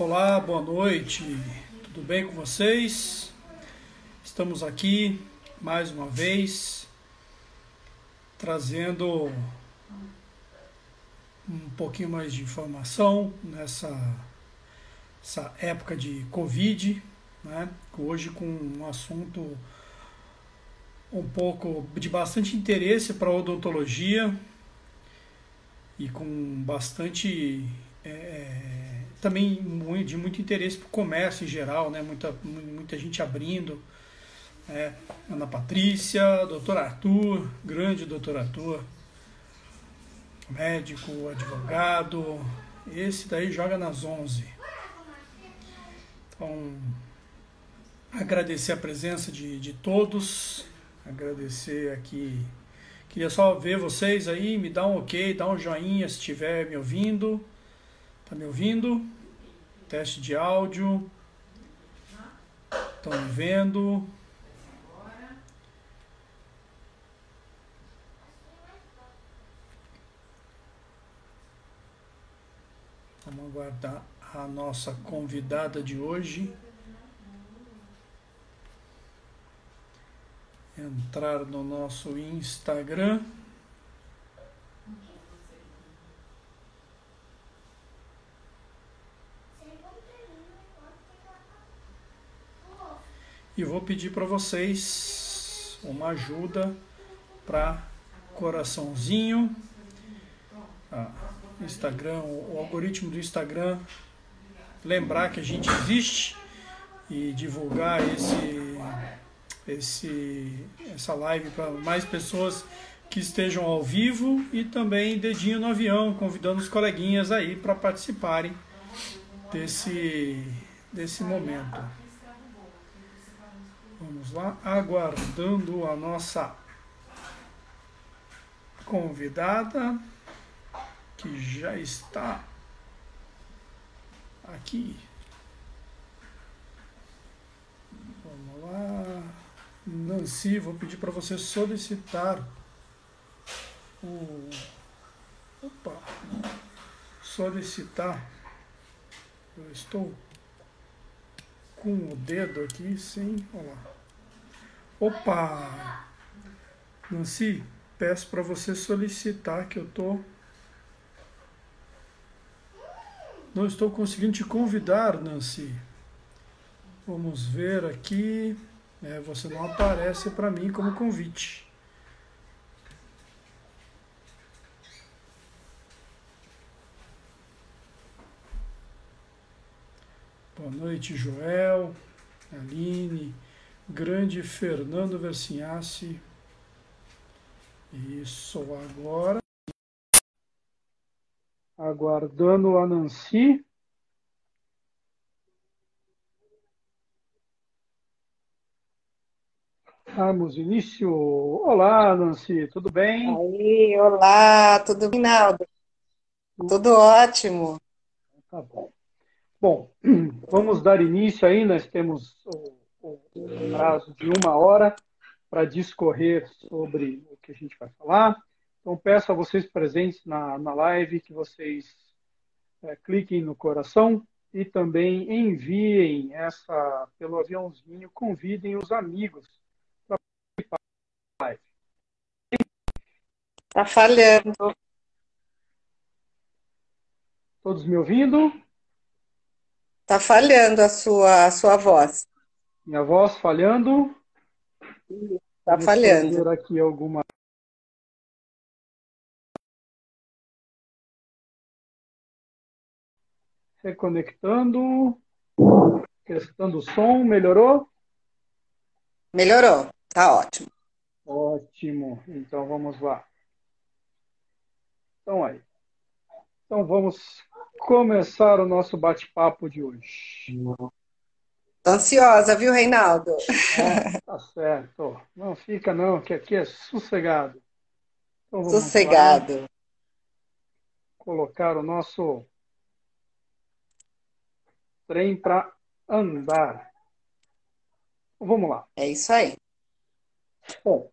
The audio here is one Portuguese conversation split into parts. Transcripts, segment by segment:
Olá, boa noite. Tudo bem com vocês? Estamos aqui mais uma vez trazendo um pouquinho mais de informação nessa essa época de Covid, né? Hoje com um assunto um pouco de bastante interesse para a odontologia e com bastante é, também de muito interesse para o comércio em geral, né? muita, muita gente abrindo. É, Ana Patrícia, doutor Arthur, grande doutor Arthur, médico, advogado, esse daí joga nas 11. Então, agradecer a presença de, de todos, agradecer aqui. Queria só ver vocês aí, me dá um ok, dá um joinha se estiver me ouvindo. Tá me ouvindo? Teste de áudio. Estão me vendo? Vamos aguardar a nossa convidada de hoje. Entrar no nosso Instagram. E vou pedir para vocês uma ajuda para coraçãozinho. Ah, Instagram, o algoritmo do Instagram, lembrar que a gente existe e divulgar esse, esse, essa live para mais pessoas que estejam ao vivo e também dedinho no avião, convidando os coleguinhas aí para participarem desse, desse momento. Vamos lá, aguardando a nossa convidada, que já está aqui. Vamos lá. Nancy, vou pedir para você solicitar o. Opa! Solicitar. Eu estou com o dedo aqui sem. Olha lá. Opa! Nancy, peço para você solicitar que eu tô. Não estou conseguindo te convidar, Nancy. Vamos ver aqui. É, você não aparece para mim como convite. Boa noite, Joel, Aline, grande Fernando Versinhaci. Isso, agora. Aguardando a Nancy. Damos início. Olá, Nancy, tudo bem? Aí, olá, tudo bem, Naldo? Tudo ótimo. Tá bom. Bom, vamos dar início aí, nós temos o, o, prazo de uma hora para discorrer sobre o que a gente vai falar. Então, peço a vocês presentes na, na live que vocês é, cliquem no coração e também enviem essa pelo aviãozinho, convidem os amigos para participar da live. Está falhando. Todos me ouvindo? Está falhando a sua, a sua voz. Minha voz falhando? Está falhando. Vou aqui alguma. Reconectando. Testando o som. Melhorou? Melhorou. Tá ótimo. Ótimo. Então vamos lá. Então aí. Então vamos começar o nosso bate-papo de hoje. Tô ansiosa, viu, Reinaldo? É, tá certo. Não fica não, que aqui é sossegado. Então, sossegado. Lá. Colocar o nosso trem para andar. Vamos lá. É isso aí. Bom,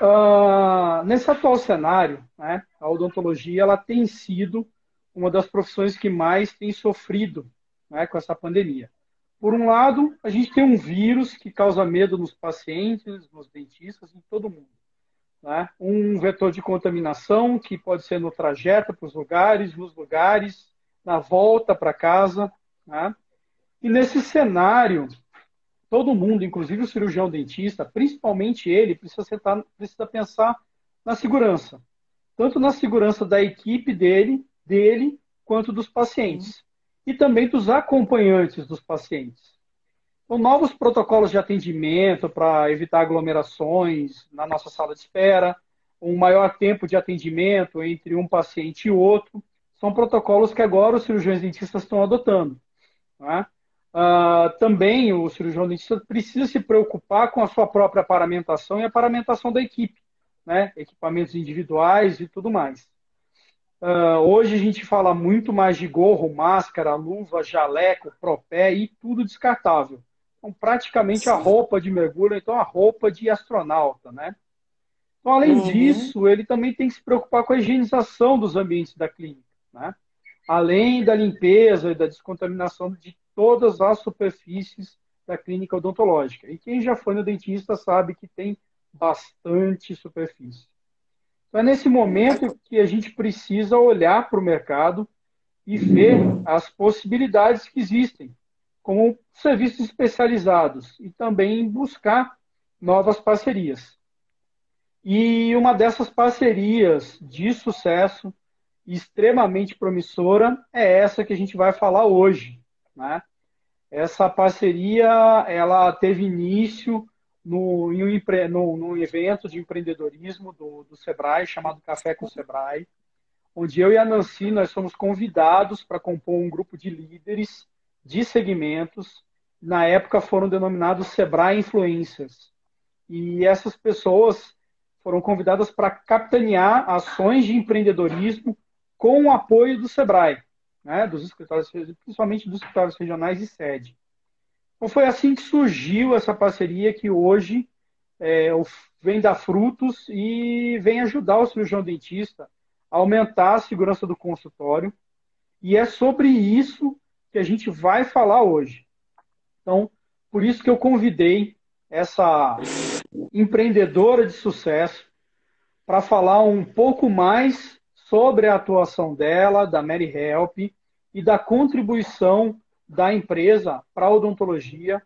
uh, nesse atual cenário, né, a odontologia ela tem sido uma das profissões que mais tem sofrido né, com essa pandemia. Por um lado, a gente tem um vírus que causa medo nos pacientes, nos dentistas, em todo mundo. Né? Um vetor de contaminação que pode ser no trajeto para os lugares, nos lugares, na volta para casa. Né? E nesse cenário, todo mundo, inclusive o cirurgião dentista, principalmente ele, precisa, sentar, precisa pensar na segurança. Tanto na segurança da equipe dele, dele, quanto dos pacientes. E também dos acompanhantes dos pacientes. Então, novos protocolos de atendimento para evitar aglomerações na nossa sala de espera, um maior tempo de atendimento entre um paciente e outro, são protocolos que agora os cirurgiões dentistas estão adotando. Né? Também o cirurgião dentista precisa se preocupar com a sua própria paramentação e a paramentação da equipe, né? equipamentos individuais e tudo mais. Uh, hoje a gente fala muito mais de gorro, máscara, luva, jaleco, propé e tudo descartável. Então, praticamente Sim. a roupa de mergulho, então a roupa de astronauta, né? Então, além uhum. disso, ele também tem que se preocupar com a higienização dos ambientes da clínica, né? Além da limpeza e da descontaminação de todas as superfícies da clínica odontológica. E quem já foi no dentista sabe que tem bastante superfície. Então é nesse momento que a gente precisa olhar para o mercado e ver as possibilidades que existem, como serviços especializados, e também buscar novas parcerias. E uma dessas parcerias de sucesso, extremamente promissora, é essa que a gente vai falar hoje, né? Essa parceria ela teve início no, em um, no, num evento de empreendedorismo do, do Sebrae, chamado Café com o Sebrae, onde eu e a Nancy nós fomos convidados para compor um grupo de líderes de segmentos. Na época foram denominados Sebrae Influencers. E essas pessoas foram convidadas para capitanear ações de empreendedorismo com o apoio do Sebrae né, dos escritórios, principalmente dos escritórios regionais e sede. Então foi assim que surgiu essa parceria que hoje é, vem dar frutos e vem ajudar o cirurgião dentista a aumentar a segurança do consultório. E é sobre isso que a gente vai falar hoje. Então, por isso que eu convidei essa empreendedora de sucesso para falar um pouco mais sobre a atuação dela, da Mary Help, e da contribuição da empresa para odontologia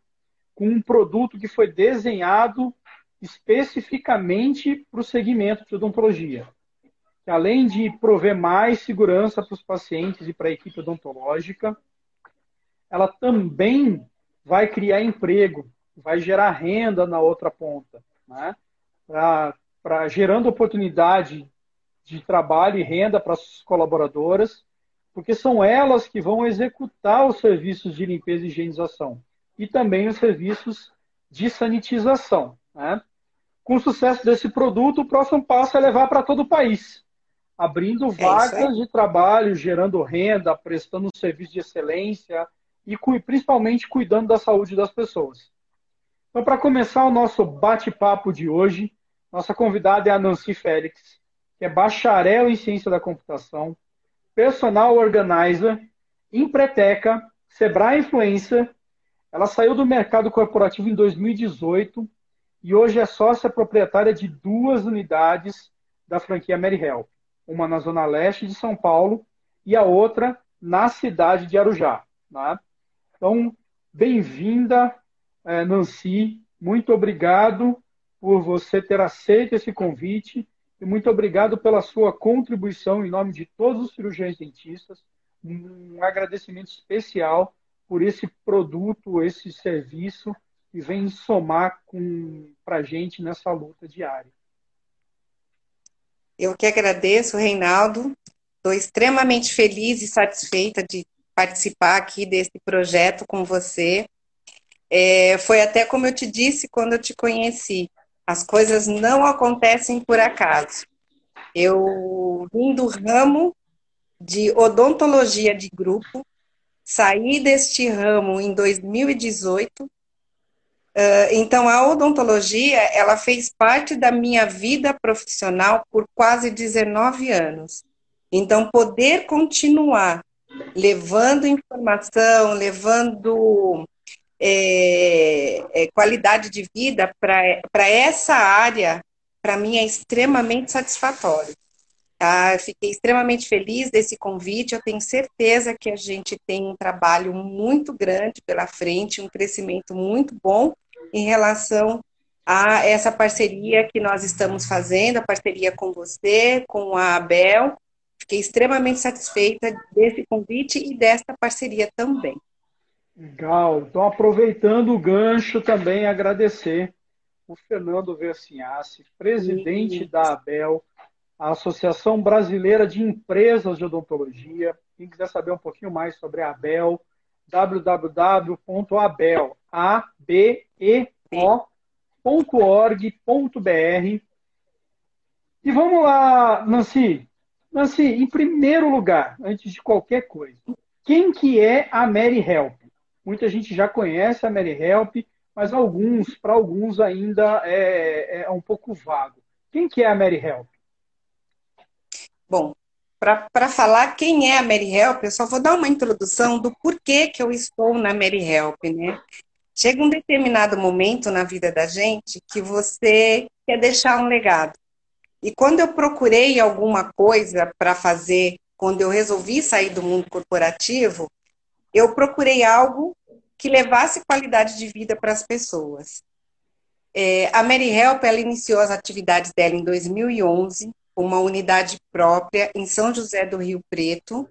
com um produto que foi desenhado especificamente para o segmento de odontologia. Que além de prover mais segurança para os pacientes e para a equipe odontológica, ela também vai criar emprego, vai gerar renda na outra ponta, né? pra, pra gerando oportunidade de trabalho e renda para as colaboradoras, porque são elas que vão executar os serviços de limpeza e higienização e também os serviços de sanitização. Né? Com o sucesso desse produto, o próximo passo é levar para todo o país, abrindo é vagas de trabalho, gerando renda, prestando um serviço de excelência e principalmente cuidando da saúde das pessoas. Então, para começar o nosso bate-papo de hoje, nossa convidada é a Nancy Félix, que é bacharel em ciência da computação, personal organizer, Empreteca, Sebrae Influencer. Ela saiu do mercado corporativo em 2018 e hoje é sócia proprietária de duas unidades da franquia Mary Help. Uma na zona leste de São Paulo e a outra na cidade de Arujá. Né? Então, bem-vinda, eh, Nancy. Muito obrigado por você ter aceito esse convite e muito obrigado pela sua contribuição em nome de todos os cirurgiões dentistas. Um agradecimento especial por esse produto, esse serviço que vem somar para a gente nessa luta diária. Eu que agradeço, Reinaldo. Estou extremamente feliz e satisfeita de participar aqui desse projeto com você. É, foi até como eu te disse quando eu te conheci. As coisas não acontecem por acaso. Eu vim do ramo de odontologia de grupo, saí deste ramo em 2018. Então, a odontologia, ela fez parte da minha vida profissional por quase 19 anos. Então, poder continuar levando informação, levando é, é, qualidade de vida para essa área, para mim é extremamente satisfatório. Tá? fiquei extremamente feliz desse convite. Eu tenho certeza que a gente tem um trabalho muito grande pela frente, um crescimento muito bom em relação a essa parceria que nós estamos fazendo, a parceria com você, com a Abel. Fiquei extremamente satisfeita desse convite e desta parceria também. Legal. Então, aproveitando o gancho, também agradecer o Fernando Versinhassi, presidente Sim. da ABEL, a Associação Brasileira de Empresas de Odontologia. Quem quiser saber um pouquinho mais sobre a ABEL, www.abeo.org.br. E vamos lá, Nancy. Nancy, em primeiro lugar, antes de qualquer coisa, quem que é a Mary Help? Muita gente já conhece a Mary Help, mas alguns, para alguns ainda é, é um pouco vago. Quem que é a Mary Help? Bom, para falar quem é a Mary Help, eu só vou dar uma introdução do porquê que eu estou na Mary Help, né? Chega um determinado momento na vida da gente que você quer deixar um legado. E quando eu procurei alguma coisa para fazer, quando eu resolvi sair do mundo corporativo, eu procurei algo que levasse qualidade de vida para as pessoas. É, a Mary Help ela iniciou as atividades dela em 2011 uma unidade própria em São José do Rio Preto.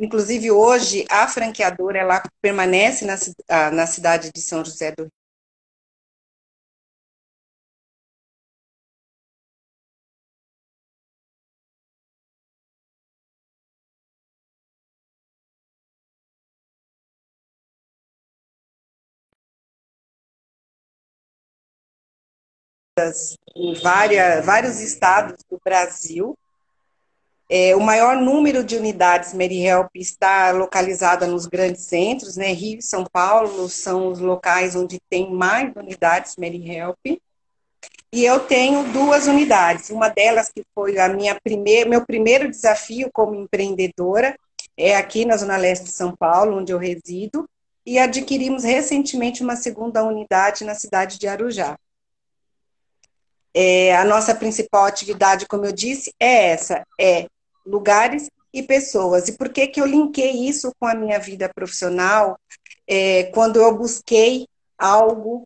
Inclusive, hoje, a franqueadora ela permanece na, na cidade de São José do em várias, vários estados do Brasil. É, o maior número de unidades MeriHelp está localizada nos grandes centros, né? Rio e São Paulo são os locais onde tem mais unidades MeriHelp. E eu tenho duas unidades. Uma delas que foi a minha primeira, meu primeiro desafio como empreendedora é aqui na Zona Leste de São Paulo, onde eu resido, e adquirimos recentemente uma segunda unidade na cidade de Arujá. É, a nossa principal atividade, como eu disse, é essa: é lugares e pessoas. E por que, que eu linkei isso com a minha vida profissional? É, quando eu busquei algo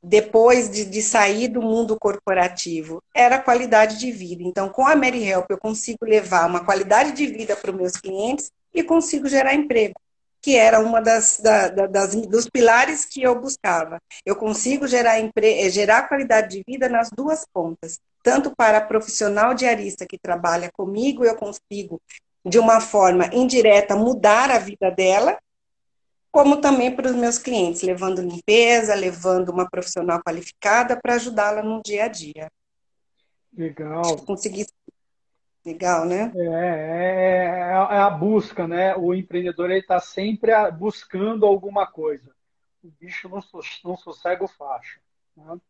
depois de, de, sair do mundo corporativo, era a qualidade de vida. Então, com a Mary Help, eu consigo levar uma qualidade de vida para os meus clientes e consigo gerar emprego que era uma das, da, das, dos pilares que eu buscava. Eu consigo gerar, empre, eh, gerar qualidade de vida nas duas pontas, tanto para a profissional diarista que trabalha comigo, eu consigo, de uma forma indireta, mudar a vida dela, como também para os meus clientes, levando limpeza, levando uma profissional qualificada para ajudá-la no dia a dia. Legal. Consegui Legal, né? É, é, é, a busca, né? O empreendedor está sempre buscando alguma coisa. O bicho não, não sossega o facho. Né?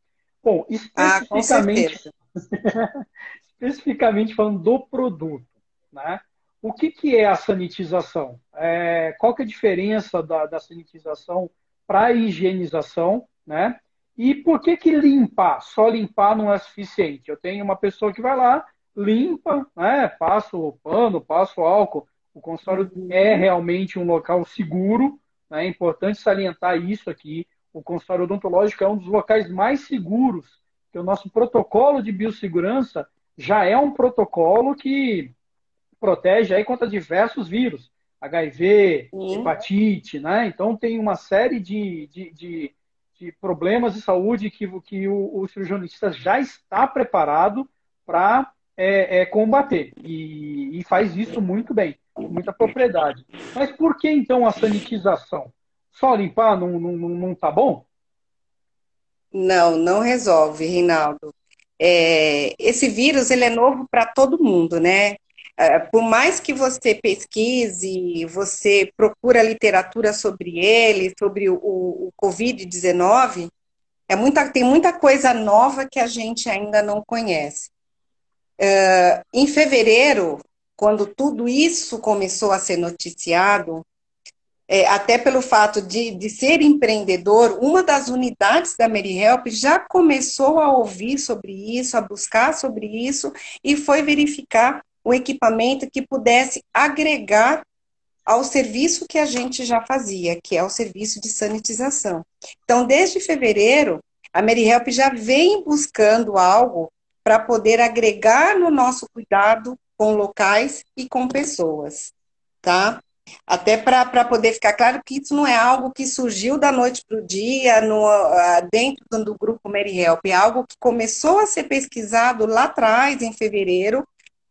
Bom, especificamente, ah, especificamente falando do produto, né? O que, que é a sanitização? É, qual que é a diferença da, da sanitização para a higienização, né? E por que que limpar? Só limpar não é suficiente. Eu tenho uma pessoa que vai lá, limpa, né? passa o pano, passa o álcool. O consultório é realmente um local seguro, né? é importante salientar isso aqui. O consultório odontológico é um dos locais mais seguros, que o nosso protocolo de biossegurança já é um protocolo que protege aí contra diversos vírus, HIV, Sim. hepatite, né? Então tem uma série de, de, de, de problemas de saúde que, que o, o cirurgianista já está preparado para é, é combater. E, e, faz isso muito bem, com muita propriedade. Mas por que então a sanitização? Só limpar não, não, não tá bom? Não, não resolve, Reinaldo. É, esse vírus ele é novo para todo mundo, né? É, por mais que você pesquise, você procura literatura sobre ele, sobre o, o Covid-19, é muita, tem muita coisa nova que a gente ainda não conhece. Uh, em fevereiro, quando tudo isso começou a ser noticiado, é, até pelo fato de, de ser empreendedor, uma das unidades da Mary Help já começou a ouvir sobre isso, a buscar sobre isso, e foi verificar o equipamento que pudesse agregar ao serviço que a gente já fazia, que é o serviço de sanitização. Então, desde fevereiro, a Mary Help já vem buscando algo para poder agregar no nosso cuidado com locais e com pessoas, tá? Até para poder ficar claro que isso não é algo que surgiu da noite para o dia no, uh, dentro do grupo Mary Help, é algo que começou a ser pesquisado lá atrás, em fevereiro,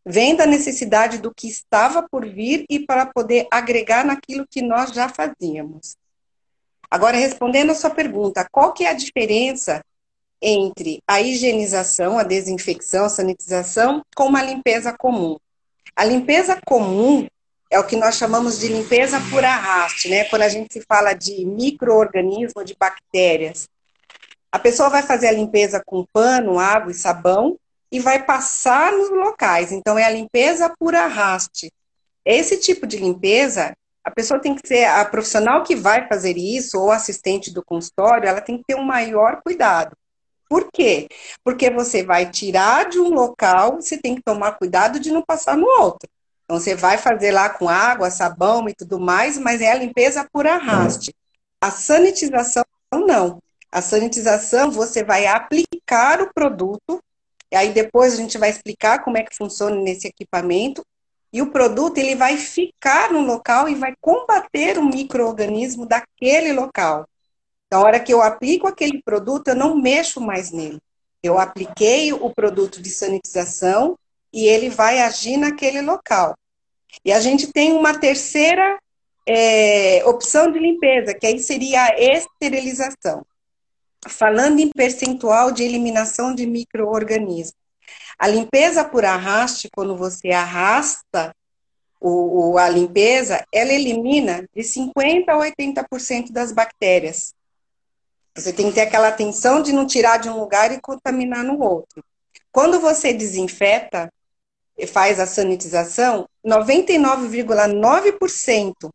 vem da necessidade do que estava por vir e para poder agregar naquilo que nós já fazíamos. Agora, respondendo a sua pergunta, qual que é a diferença entre a higienização, a desinfecção, a sanitização, com uma limpeza comum? A limpeza comum é o que nós chamamos de limpeza por arraste, né? Quando a gente se fala de microorganismo, de bactérias. A pessoa vai fazer a limpeza com pano, água e sabão e vai passar nos locais. Então é a limpeza por arraste. Esse tipo de limpeza, a pessoa tem que ser a profissional que vai fazer isso ou assistente do consultório, ela tem que ter um maior cuidado. Por quê? Porque você vai tirar de um local, você tem que tomar cuidado de não passar no outro. Então, você vai fazer lá com água, sabão e tudo mais, mas é a limpeza por arraste. A sanitização, não. A sanitização, você vai aplicar o produto, e aí depois a gente vai explicar como é que funciona nesse equipamento, e o produto, ele vai ficar no local e vai combater o microorganismo daquele local. Na hora que eu aplico aquele produto, eu não mexo mais nele. Eu apliquei o produto de sanitização, e ele vai agir naquele local. E a gente tem uma terceira é, opção de limpeza, que aí seria a esterilização. Falando em percentual de eliminação de micro-organismos. A limpeza por arraste, quando você arrasta o, a limpeza, ela elimina de 50% a 80% das bactérias. Você tem que ter aquela atenção de não tirar de um lugar e contaminar no outro. Quando você desinfeta, faz a sanitização, 99,9%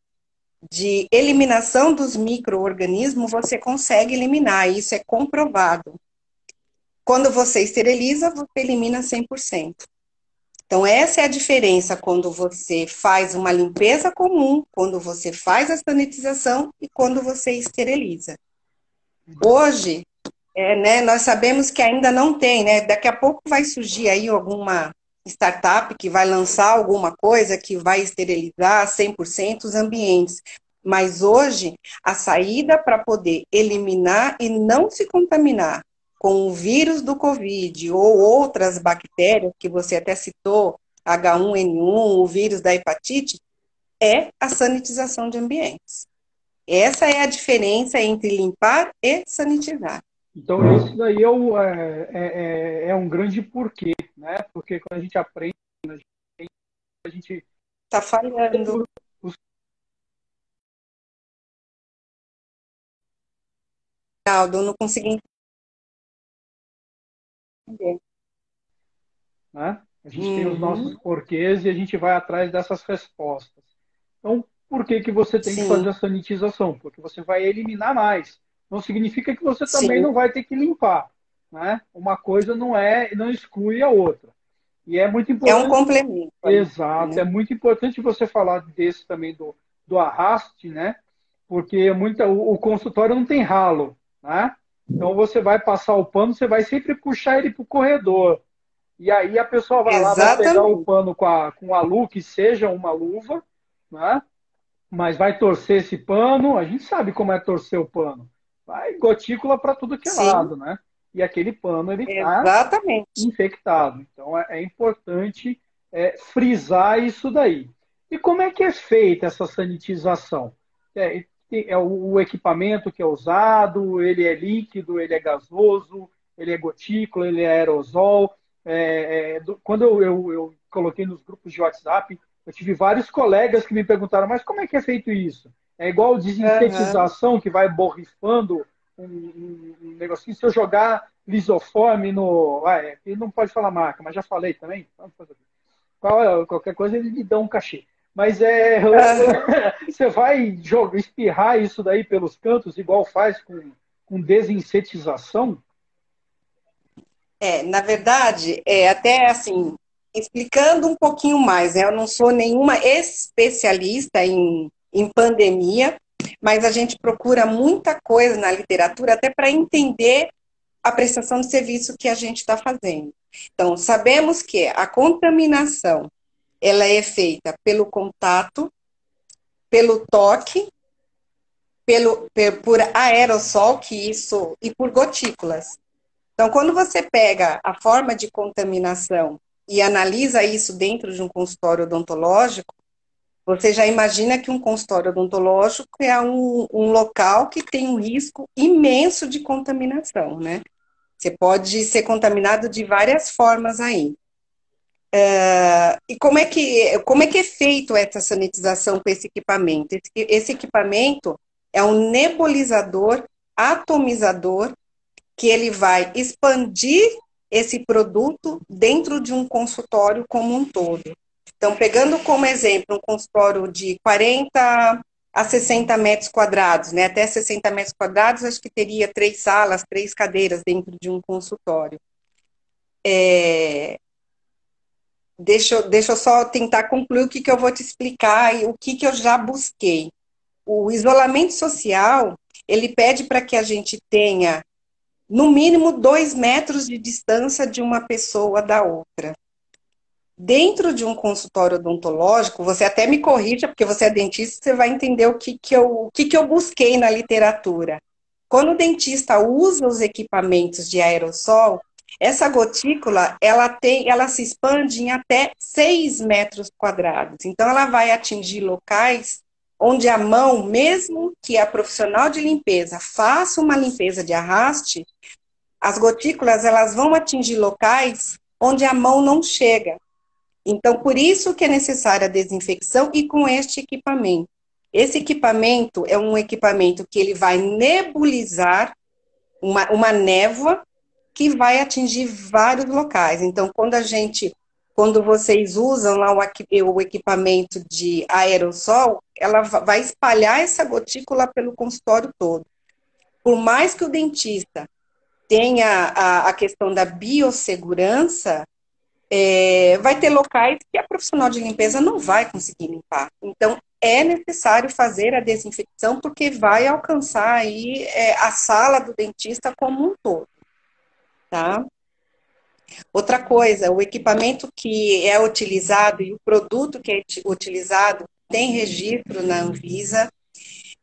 de eliminação dos micro-organismos você consegue eliminar, isso é comprovado. Quando você esteriliza, você elimina 100%. Então, essa é a diferença quando você faz uma limpeza comum, quando você faz a sanitização e quando você esteriliza. Hoje, é, né, nós sabemos que ainda não tem, né? Daqui a pouco vai surgir aí alguma startup que vai lançar alguma coisa que vai esterilizar 100% os ambientes. Mas hoje, a saída para poder eliminar e não se contaminar com o vírus do Covid ou outras bactérias que você até citou, H1N1, o vírus da hepatite, é a sanitização de ambientes. Essa é a diferença entre limpar e sanitizar. Então, isso daí é, o, é, é, é, um grande porquê, né? Porque quando a gente aprende, a gente. Está falhando. Aldo, não consegui entender. Né? A gente uhum. tem os uhum. nossos porquês e a gente vai atrás dessas respostas. Então, por que, que você tem Sim. que fazer a sanitização? Porque você vai eliminar mais não significa que você também Sim. não vai ter que limpar. Né? Uma coisa não é, não exclui a outra. E é muito importante. É um complemento. Exato. Né? É muito importante você falar desse também do, do arraste, né? Porque muita, o, o consultório não tem ralo, né? Então você vai passar o pano, você vai sempre puxar ele para o corredor. E aí a pessoa vai Exatamente. lá, vai pegar o pano com a, com a luva, que seja uma luva, né? Mas vai torcer esse pano. A gente sabe como é torcer o pano vai gotícula para tudo que é Sim. lado, né? E aquele pano ele está infectado. Então é, é importante é, frisar isso daí. E como é que é feita essa sanitização? É, é o, o, equipamento que é usado, ele é líquido, ele é gasoso, ele é gotícula, ele é aerosol. É, é, do, quando eu, eu, eu coloquei nos grupos de WhatsApp, eu tive vários colegas que me perguntaram, mas como é que é feito isso? É igual desintetização uhum. que vai borrifando um, um, um, negocinho. Se eu jogar lisoforme no. Ah, é, ele não pode falar marca, mas já falei também. qualquer coisa eles me dão um cachê. Mas é, você vai jogar, espirrar isso daí pelos cantos, igual faz com, com desinsetização? É, na verdade, é até assim, explicando um pouquinho mais, né? eu não sou nenhuma especialista em, em pandemia, mas a gente procura muita coisa na literatura até para entender a prestação de serviço que a gente está fazendo. Então, sabemos que a contaminação ela é feita pelo contato, pelo toque, pelo, por aerossol, que isso, e por gotículas. Então, quando você pega a forma de contaminação e analisa isso dentro de um consultório odontológico, você já imagina que um consultório odontológico é um, um local que tem um risco imenso de contaminação, né? Você pode ser contaminado de várias formas aí. Uh, e como é, que, como é que é feito essa sanitização com esse equipamento? Esse, esse equipamento é um nebulizador atomizador que ele vai expandir esse produto dentro de um consultório como um todo. Então, pegando como exemplo um consultório de 40 a 60 metros quadrados, né? Até 60 metros quadrados, acho que teria três salas, três cadeiras dentro de um consultório. É... Deixa, eu, deixa eu só tentar concluir o que, que eu vou te explicar e o que, que eu já busquei. O isolamento social, ele pede para que a gente tenha, no mínimo, dois metros de distância de uma pessoa da outra. Dentro de um consultório odontológico, você até me corrija, porque você é dentista, você vai entender o que, que, eu, o que, que eu busquei na literatura. Quando o dentista usa os equipamentos de aerossol, essa gotícula, ela tem, ela se expande em até 6 metros quadrados. Então, ela vai atingir locais onde a mão, mesmo que a profissional de limpeza faça uma limpeza de arraste, as gotículas, elas vão atingir locais onde a mão não chega. Então, por isso que é necessária a desinfecção e com este equipamento. Esse equipamento é um equipamento que ele vai nebulizar uma, uma névoa que vai atingir vários locais. Então, quando a gente, quando vocês usam lá o, equipamento de aerossol, ela vai espalhar essa gotícula pelo consultório todo. Por mais que o dentista tenha a, a questão da biossegurança, é, vai ter locais que a profissional de limpeza não vai conseguir limpar. Então, é necessário fazer a desinfecção porque vai alcançar aí é, a sala do dentista como um todo, tá? Outra coisa, o equipamento que é utilizado e o produto que é utilizado tem registro na Anvisa.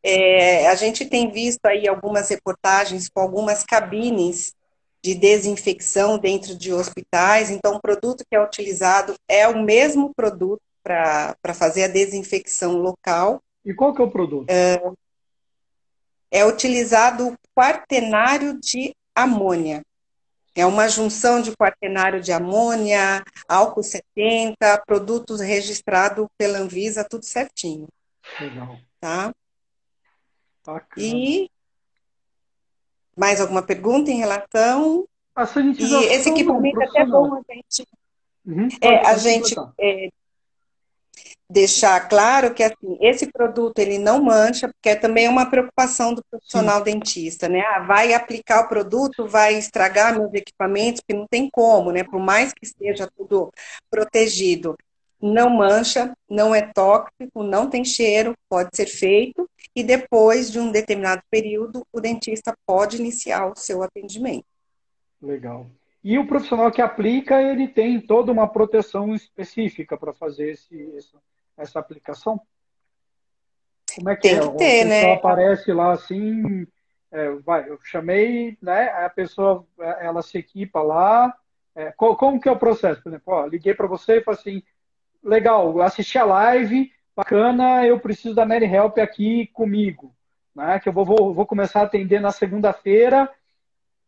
É, a gente tem visto aí algumas reportagens com algumas cabines de desinfecção dentro de hospitais. Então, o produto que é utilizado é o mesmo produto para fazer a desinfecção local. E qual que é o produto? É, é utilizado o quaternário de amônia. É uma junção de quaternário de amônia, álcool 70, produtos registrados pela Anvisa, tudo certinho. Legal. Tá? Bacana. E mais alguma pergunta em relação? A sanitização e esse equipamento é até bom a gente, uhum, é, a gente é, deixar claro que assim, esse produto ele não mancha, porque é também uma preocupação do profissional Sim. dentista, né? Ah, vai aplicar o produto, vai estragar meus equipamentos, que não tem como, né? Por mais que esteja tudo protegido não mancha, não é tóxico, não tem cheiro, pode ser feito e depois de um determinado período o dentista pode iniciar o seu atendimento. Legal. E o profissional que aplica, ele tem toda uma proteção específica para fazer esse, essa, essa aplicação? Como é que tem é? que ter, né? aparece lá assim, é, vai, eu chamei, né? A pessoa, ela se equipa lá. É, como que é o processo? Por exemplo, ó, liguei para você e falei assim, legal, assisti a live, bacana, eu preciso da Mary Help aqui comigo, né? Que eu vou, vou, vou começar a atender na segunda-feira.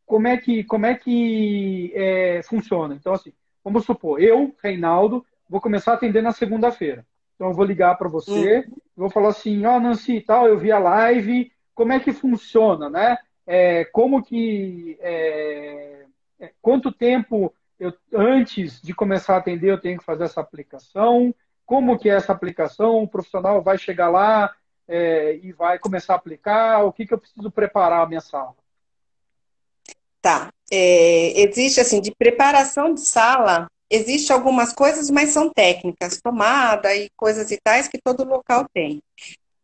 Como é que, como é que é, funciona? Então, assim, vamos supor, eu, Reinaldo, vou começar a atender na segunda-feira. Então, eu vou ligar para você, uhum. vou falar assim, ó, oh, Nancy, tal, eu vi a live, como é que funciona, né? É, como que, é, é quanto tempo eu, antes de começar a atender, eu tenho que fazer essa aplicação? Como que é essa aplicação? O profissional vai chegar lá é, e vai começar a aplicar? O que, que eu preciso preparar a minha sala? Tá. É, existe, assim, de preparação de sala, existe algumas coisas, mas são técnicas, tomada e coisas e tais que todo local tem.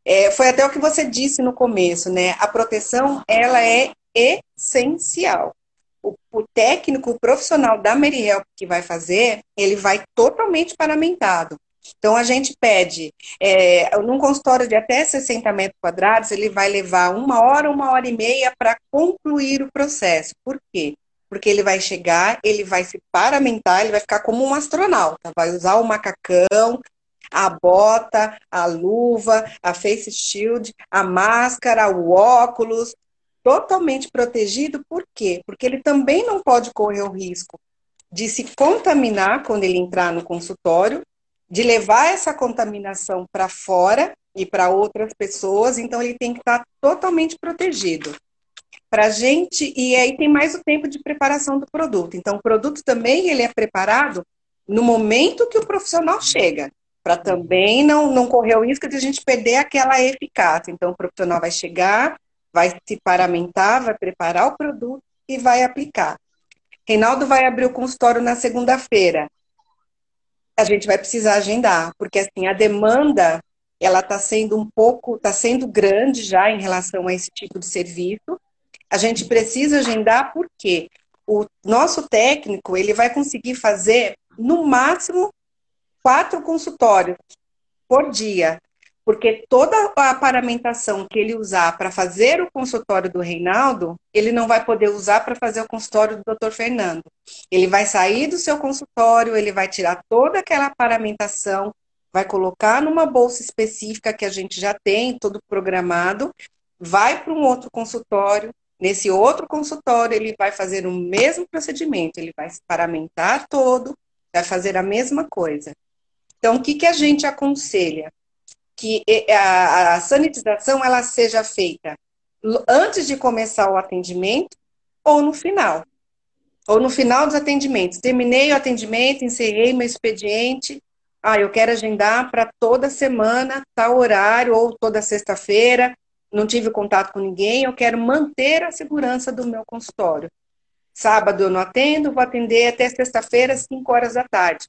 É, foi até o que você disse no começo, né? A proteção, ela é essencial. O, o técnico, o profissional da Mary Help que vai fazer, ele vai totalmente paramentado. Então, a gente pede, é, num consultório de até 60 metros quadrados, ele vai levar uma hora, uma hora e meia para concluir o processo. Por quê? Porque ele vai chegar, ele vai se paramentar, ele vai ficar como um astronauta, vai usar o macacão, a bota, a luva, a face shield, a máscara, o óculos, totalmente protegido. Por quê? Porque ele também não pode correr o risco de se contaminar quando ele entrar no consultório de levar essa contaminação para fora e para outras pessoas, então ele tem que estar totalmente protegido. Para a gente, e aí tem mais o tempo de preparação do produto. Então, o produto também ele é preparado no momento que o profissional chega, para também não, não correr o risco de a gente perder aquela eficácia. Então, o profissional vai chegar, vai se paramentar, vai preparar o produto e vai aplicar. Reinaldo vai abrir o consultório na segunda-feira a gente vai precisar agendar, porque assim, a demanda ela está sendo um pouco, está sendo grande já em relação a esse tipo de serviço. A gente precisa agendar porque o nosso técnico ele vai conseguir fazer no máximo quatro consultórios por dia porque toda a paramentação que ele usar para fazer o consultório do Reinaldo, ele não vai poder usar para fazer o consultório do Dr. Fernando. Ele vai sair do seu consultório, ele vai tirar toda aquela paramentação, vai colocar numa bolsa específica que a gente já tem, todo programado, vai para um outro consultório. Nesse outro consultório, ele vai fazer o mesmo procedimento, ele vai se paramentar todo, vai fazer a mesma coisa. Então, o que, que a gente aconselha? que a, a sanitização ela seja feita antes de começar o atendimento ou no final. Ou no final dos atendimentos. Terminei o atendimento, encerrei meu expediente. Ah, eu quero agendar para toda semana, tal horário, ou toda sexta-feira. Não tive contato com ninguém, eu quero manter a segurança do meu consultório. Sábado eu não atendo, vou atender até sexta-feira, 5 horas da tarde.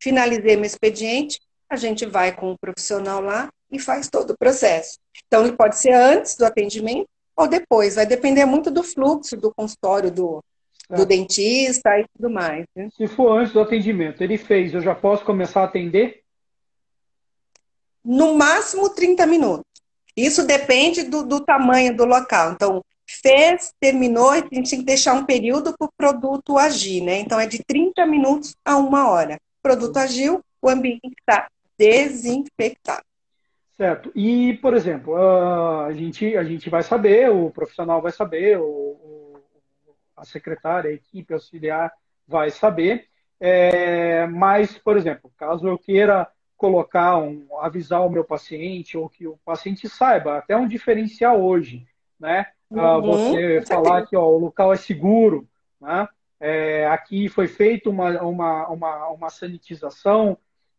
Finalizei meu expediente, a gente vai com o profissional lá e faz todo o processo. Então, ele pode ser antes do atendimento ou depois, vai depender muito do fluxo do consultório do, do é. dentista e tudo mais. Né? Se for antes do atendimento, ele fez, eu já posso começar a atender? No máximo 30 minutos. Isso depende do, do tamanho do local. Então, fez, terminou, a gente tem que deixar um período para o produto agir, né? Então, é de 30 minutos a uma hora. O produto agiu, o ambiente está desinfectado. Certo. E, por exemplo, a gente, a gente vai saber, o profissional vai saber, o, a secretária, a equipe auxiliar vai saber, é, mas, por exemplo, caso eu queira colocar um, avisar o meu paciente ou que o paciente saiba, até um diferencial hoje, né? Ah, uhum, você falar que ó, o local é seguro, né? É, aqui foi feita uma, uma, uma, uma sanitização,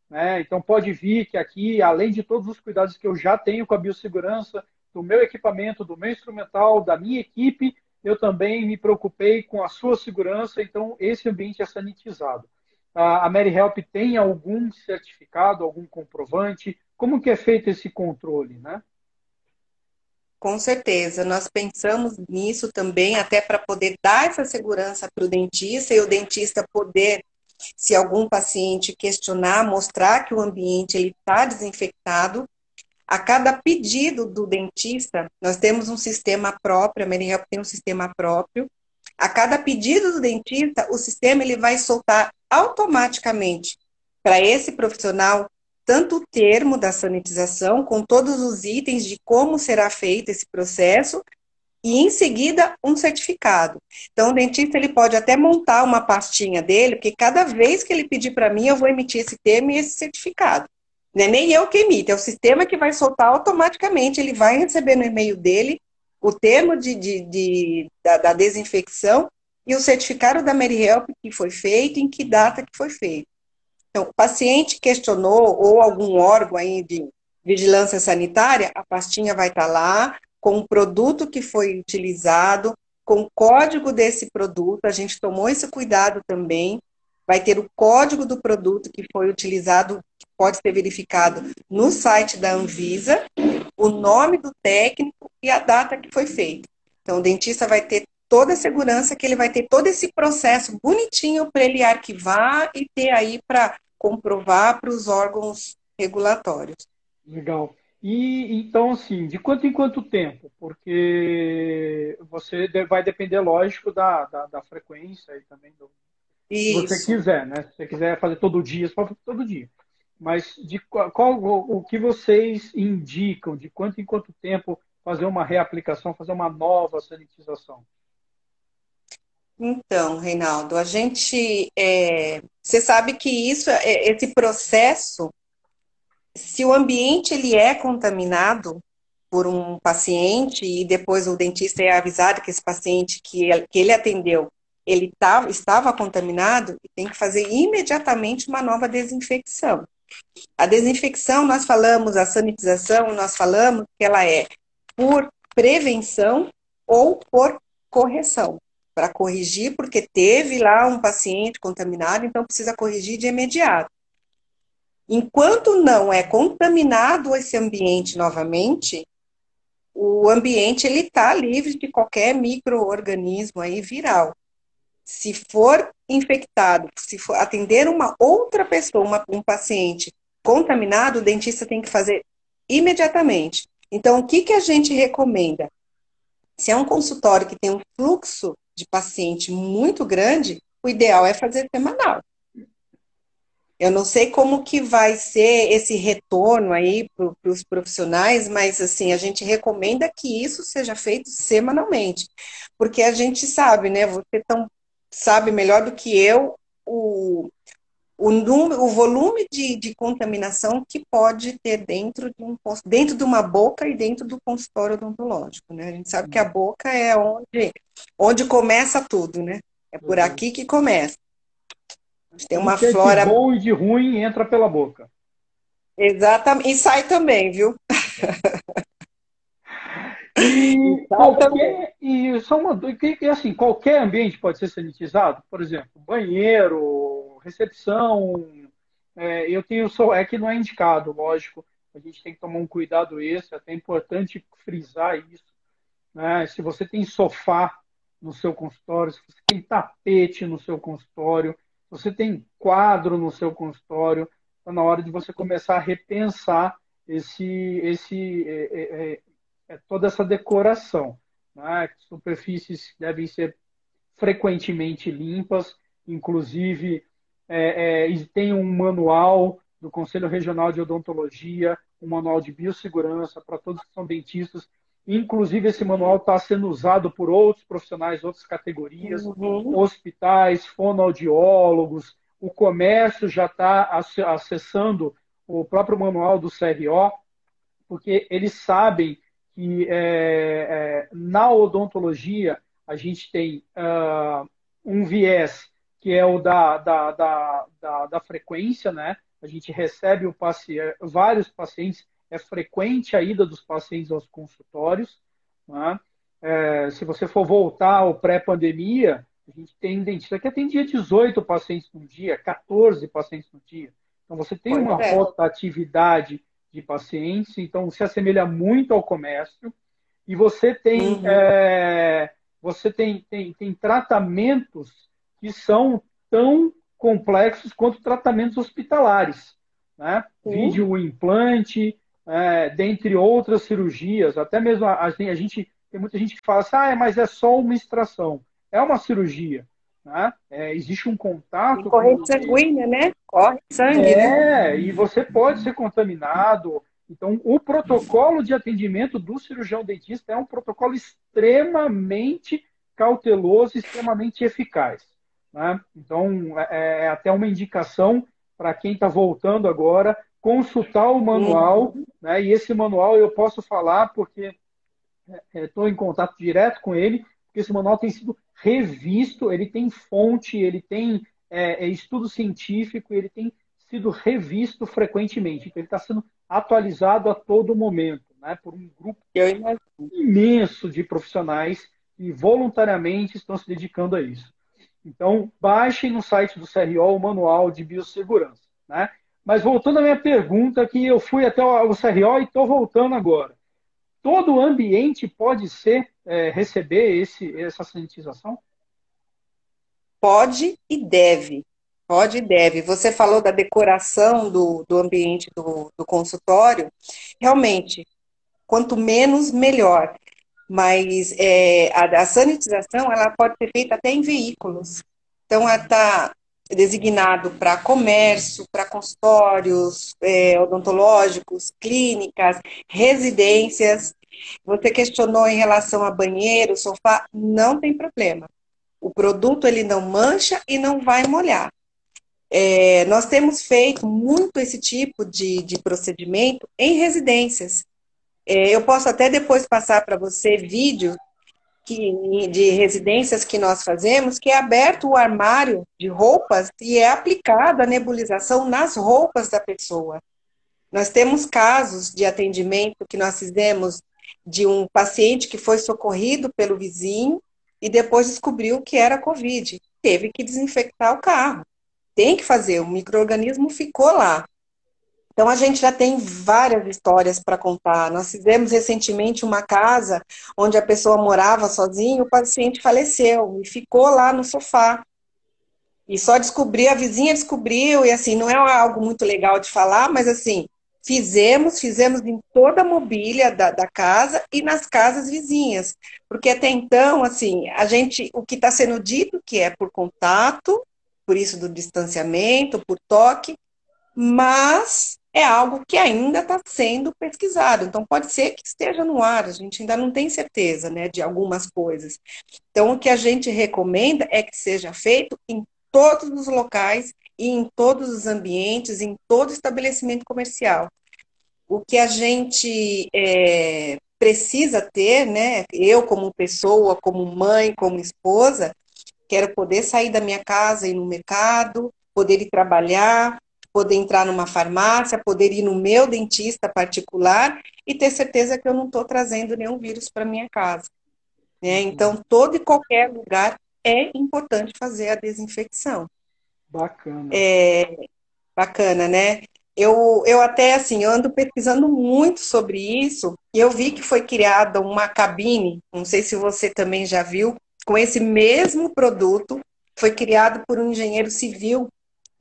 né? Então, pode vir que aqui, além de todos os cuidados que eu já tenho com a biossegurança, do meu equipamento, do meu instrumental, da minha equipe, eu também me preocupei com a sua segurança, então esse ambiente é sanitizado. A Mary Help tem algum certificado, algum comprovante? Como que é feito esse controle, né? Com certeza, nós pensamos nisso também, até para poder dar essa segurança para o dentista e o dentista poder se algum paciente questionar, mostrar que o ambiente está desinfectado, a cada pedido do dentista, nós temos um sistema próprio, a Merihelp tem um sistema próprio. A cada pedido do dentista, o sistema ele vai soltar automaticamente para esse profissional tanto o termo da sanitização, com todos os itens de como será feito esse processo, e em seguida um certificado. Então o dentista ele pode até montar uma pastinha dele, porque cada vez que ele pedir para mim eu vou emitir esse termo e esse certificado. Não é nem eu que emito, é o sistema que vai soltar automaticamente, ele vai receber no e-mail dele o termo de, de, de da, da, desinfecção e o certificado da MaryHelp que foi feito, em que data que foi feito. Então, o paciente questionou, ou algum órgão aí de vigilância sanitária, a pastinha vai estar lá, com o produto que foi utilizado, com o código desse produto, a gente tomou esse cuidado também, vai ter o código do produto que foi utilizado, que pode ser verificado no site da Anvisa, o nome do técnico e a data que foi feito. Então, o dentista vai ter toda a segurança que ele vai ter todo esse processo bonitinho para ele arquivar e ter aí para comprovar para os órgãos regulatórios. Legal. E então, assim, de quanto em quanto tempo? Porque você vai depender, lógico, da, da, da frequência e também do. Se você quiser, né? Se você quiser fazer todo dia, você pode fazer todo dia. Mas de qual o que vocês indicam? De quanto em quanto tempo fazer uma reaplicação, fazer uma nova sanitização? Então, Reinaldo, a gente. É, você sabe que isso, é, esse processo se o ambiente ele é contaminado por um paciente e depois o dentista é avisado que esse paciente que ele, que ele atendeu ele tava, estava contaminado, tem que fazer imediatamente uma nova desinfecção. A desinfecção, nós falamos, a sanitização, nós falamos que ela é por prevenção ou por correção. Para corrigir, porque teve lá um paciente contaminado, então precisa corrigir de imediato. Enquanto não é contaminado esse ambiente novamente, o ambiente ele está livre de qualquer microorganismo aí viral. Se for infectado, se for atender uma outra pessoa, uma, um paciente contaminado, o dentista tem que fazer imediatamente. Então, o que, que a gente recomenda? Se é um consultório que tem um fluxo de paciente muito grande, o ideal é fazer semanal. Eu não sei como que vai ser esse retorno aí para os profissionais, mas assim, a gente recomenda que isso seja feito semanalmente. Porque a gente sabe, né? Você tão, sabe melhor do que eu o, o, número, o volume de, de contaminação que pode ter dentro de, um, dentro de uma boca e dentro do consultório odontológico, né? A gente sabe que a boca é onde, onde começa tudo, né? É por uhum. aqui que começa. Tem uma flora. De bom e de ruim entra pela boca. Exatamente. E sai também, viu? E, qualquer, e só uma e, assim, qualquer ambiente pode ser sanitizado, por exemplo, banheiro, recepção. É, eu tenho só é que não é indicado, lógico. A gente tem que tomar um cuidado esse, é até importante frisar isso. Né? Se você tem sofá no seu consultório, se você tem tapete no seu consultório, você tem quadro no seu consultório, está na hora de você começar a repensar esse, esse, é, é, é, é toda essa decoração. Né? Superfícies devem ser frequentemente limpas, inclusive é, é, tem um manual do Conselho Regional de Odontologia, um manual de biossegurança para todos que são dentistas Inclusive, esse manual está sendo usado por outros profissionais, outras categorias, uhum. hospitais, fonoaudiólogos, o comércio já está acessando o próprio manual do CRO, porque eles sabem que é, é, na odontologia a gente tem uh, um viés que é o da, da, da, da, da frequência, né? A gente recebe o paciente, vários pacientes é frequente a ida dos pacientes aos consultórios. Né? É, se você for voltar ao pré-pandemia, a gente tem dentista que atendia 18 pacientes no dia, 14 pacientes no dia. Então, você tem uma é. rotatividade de pacientes, então se assemelha muito ao comércio. E você tem, uhum. é, você tem, tem, tem tratamentos que são tão complexos quanto tratamentos hospitalares. Né? Vídeo implante, é, dentre outras cirurgias, até mesmo a, a, gente tem muita gente que fala assim, ah, mas é só uma extração. É uma cirurgia. Né? É, existe um contato. corrente sanguínea, né? Corre sangue. É, né? e você pode ser contaminado. Então, o protocolo de atendimento do cirurgião dentista é um protocolo extremamente cauteloso, extremamente eficaz. Né? Então, é, é até uma indicação para quem está voltando agora consultar o manual, né? E esse manual eu posso falar porque estou é, é em contato direto com ele, porque esse manual tem sido revisto, ele tem fonte, ele tem é, é estudo científico, ele tem sido revisto frequentemente. Então, ele está sendo atualizado a todo momento, né, por um grupo imenso de profissionais que voluntariamente estão se dedicando a isso. Então, baixem no site do CRO o manual de biossegurança. Né? Mas voltando à minha pergunta, que eu fui até o CRO e estou voltando agora. Todo ambiente pode ser é, receber esse, essa sanitização? Pode e deve. Pode e deve. Você falou da decoração do, do ambiente do, do consultório. Realmente, quanto menos, melhor. Mas é, a, a, sanitização ela pode ser feita até em veículos. Então, ela está designado para comércio, para consultórios é, odontológicos, clínicas, residências. Você questionou em relação a banheiro, sofá, não tem problema. O produto ele não mancha e não vai molhar. É, nós temos feito muito esse tipo de, de procedimento em residências. É, eu posso até depois passar para você vídeo que, de residências que nós fazemos, que é aberto o armário de roupas e é aplicada a nebulização nas roupas da pessoa. Nós temos casos de atendimento que nós fizemos de um paciente que foi socorrido pelo vizinho e depois descobriu que era Covid. Teve que desinfectar o carro. Tem que fazer, o microorganismo ficou lá. Então a gente já tem várias histórias para contar. Nós fizemos recentemente uma casa onde a pessoa morava sozinha, o paciente faleceu e ficou lá no sofá. E só descobriu, a vizinha descobriu, e assim, não é algo muito legal de falar, mas assim, fizemos, fizemos em toda a mobília da, da casa e nas casas vizinhas. Porque até então, assim, a gente, o que está sendo dito que é por contato, por isso do distanciamento, por toque, mas é algo que ainda está sendo pesquisado. Então, pode ser que esteja no ar, a gente ainda não tem certeza né, de algumas coisas. Então, o que a gente recomenda é que seja feito em todos os locais e em todos os ambientes, em todo estabelecimento comercial. O que a gente é, precisa ter, né, eu como pessoa, como mãe, como esposa, quero poder sair da minha casa e ir no mercado, poder ir trabalhar, poder entrar numa farmácia, poder ir no meu dentista particular e ter certeza que eu não estou trazendo nenhum vírus para minha casa. Né? Então, todo e qualquer lugar é importante fazer a desinfecção. Bacana. É, bacana, né? Eu, eu até, assim, eu ando pesquisando muito sobre isso e eu vi que foi criada uma cabine, não sei se você também já viu, com esse mesmo produto, foi criado por um engenheiro civil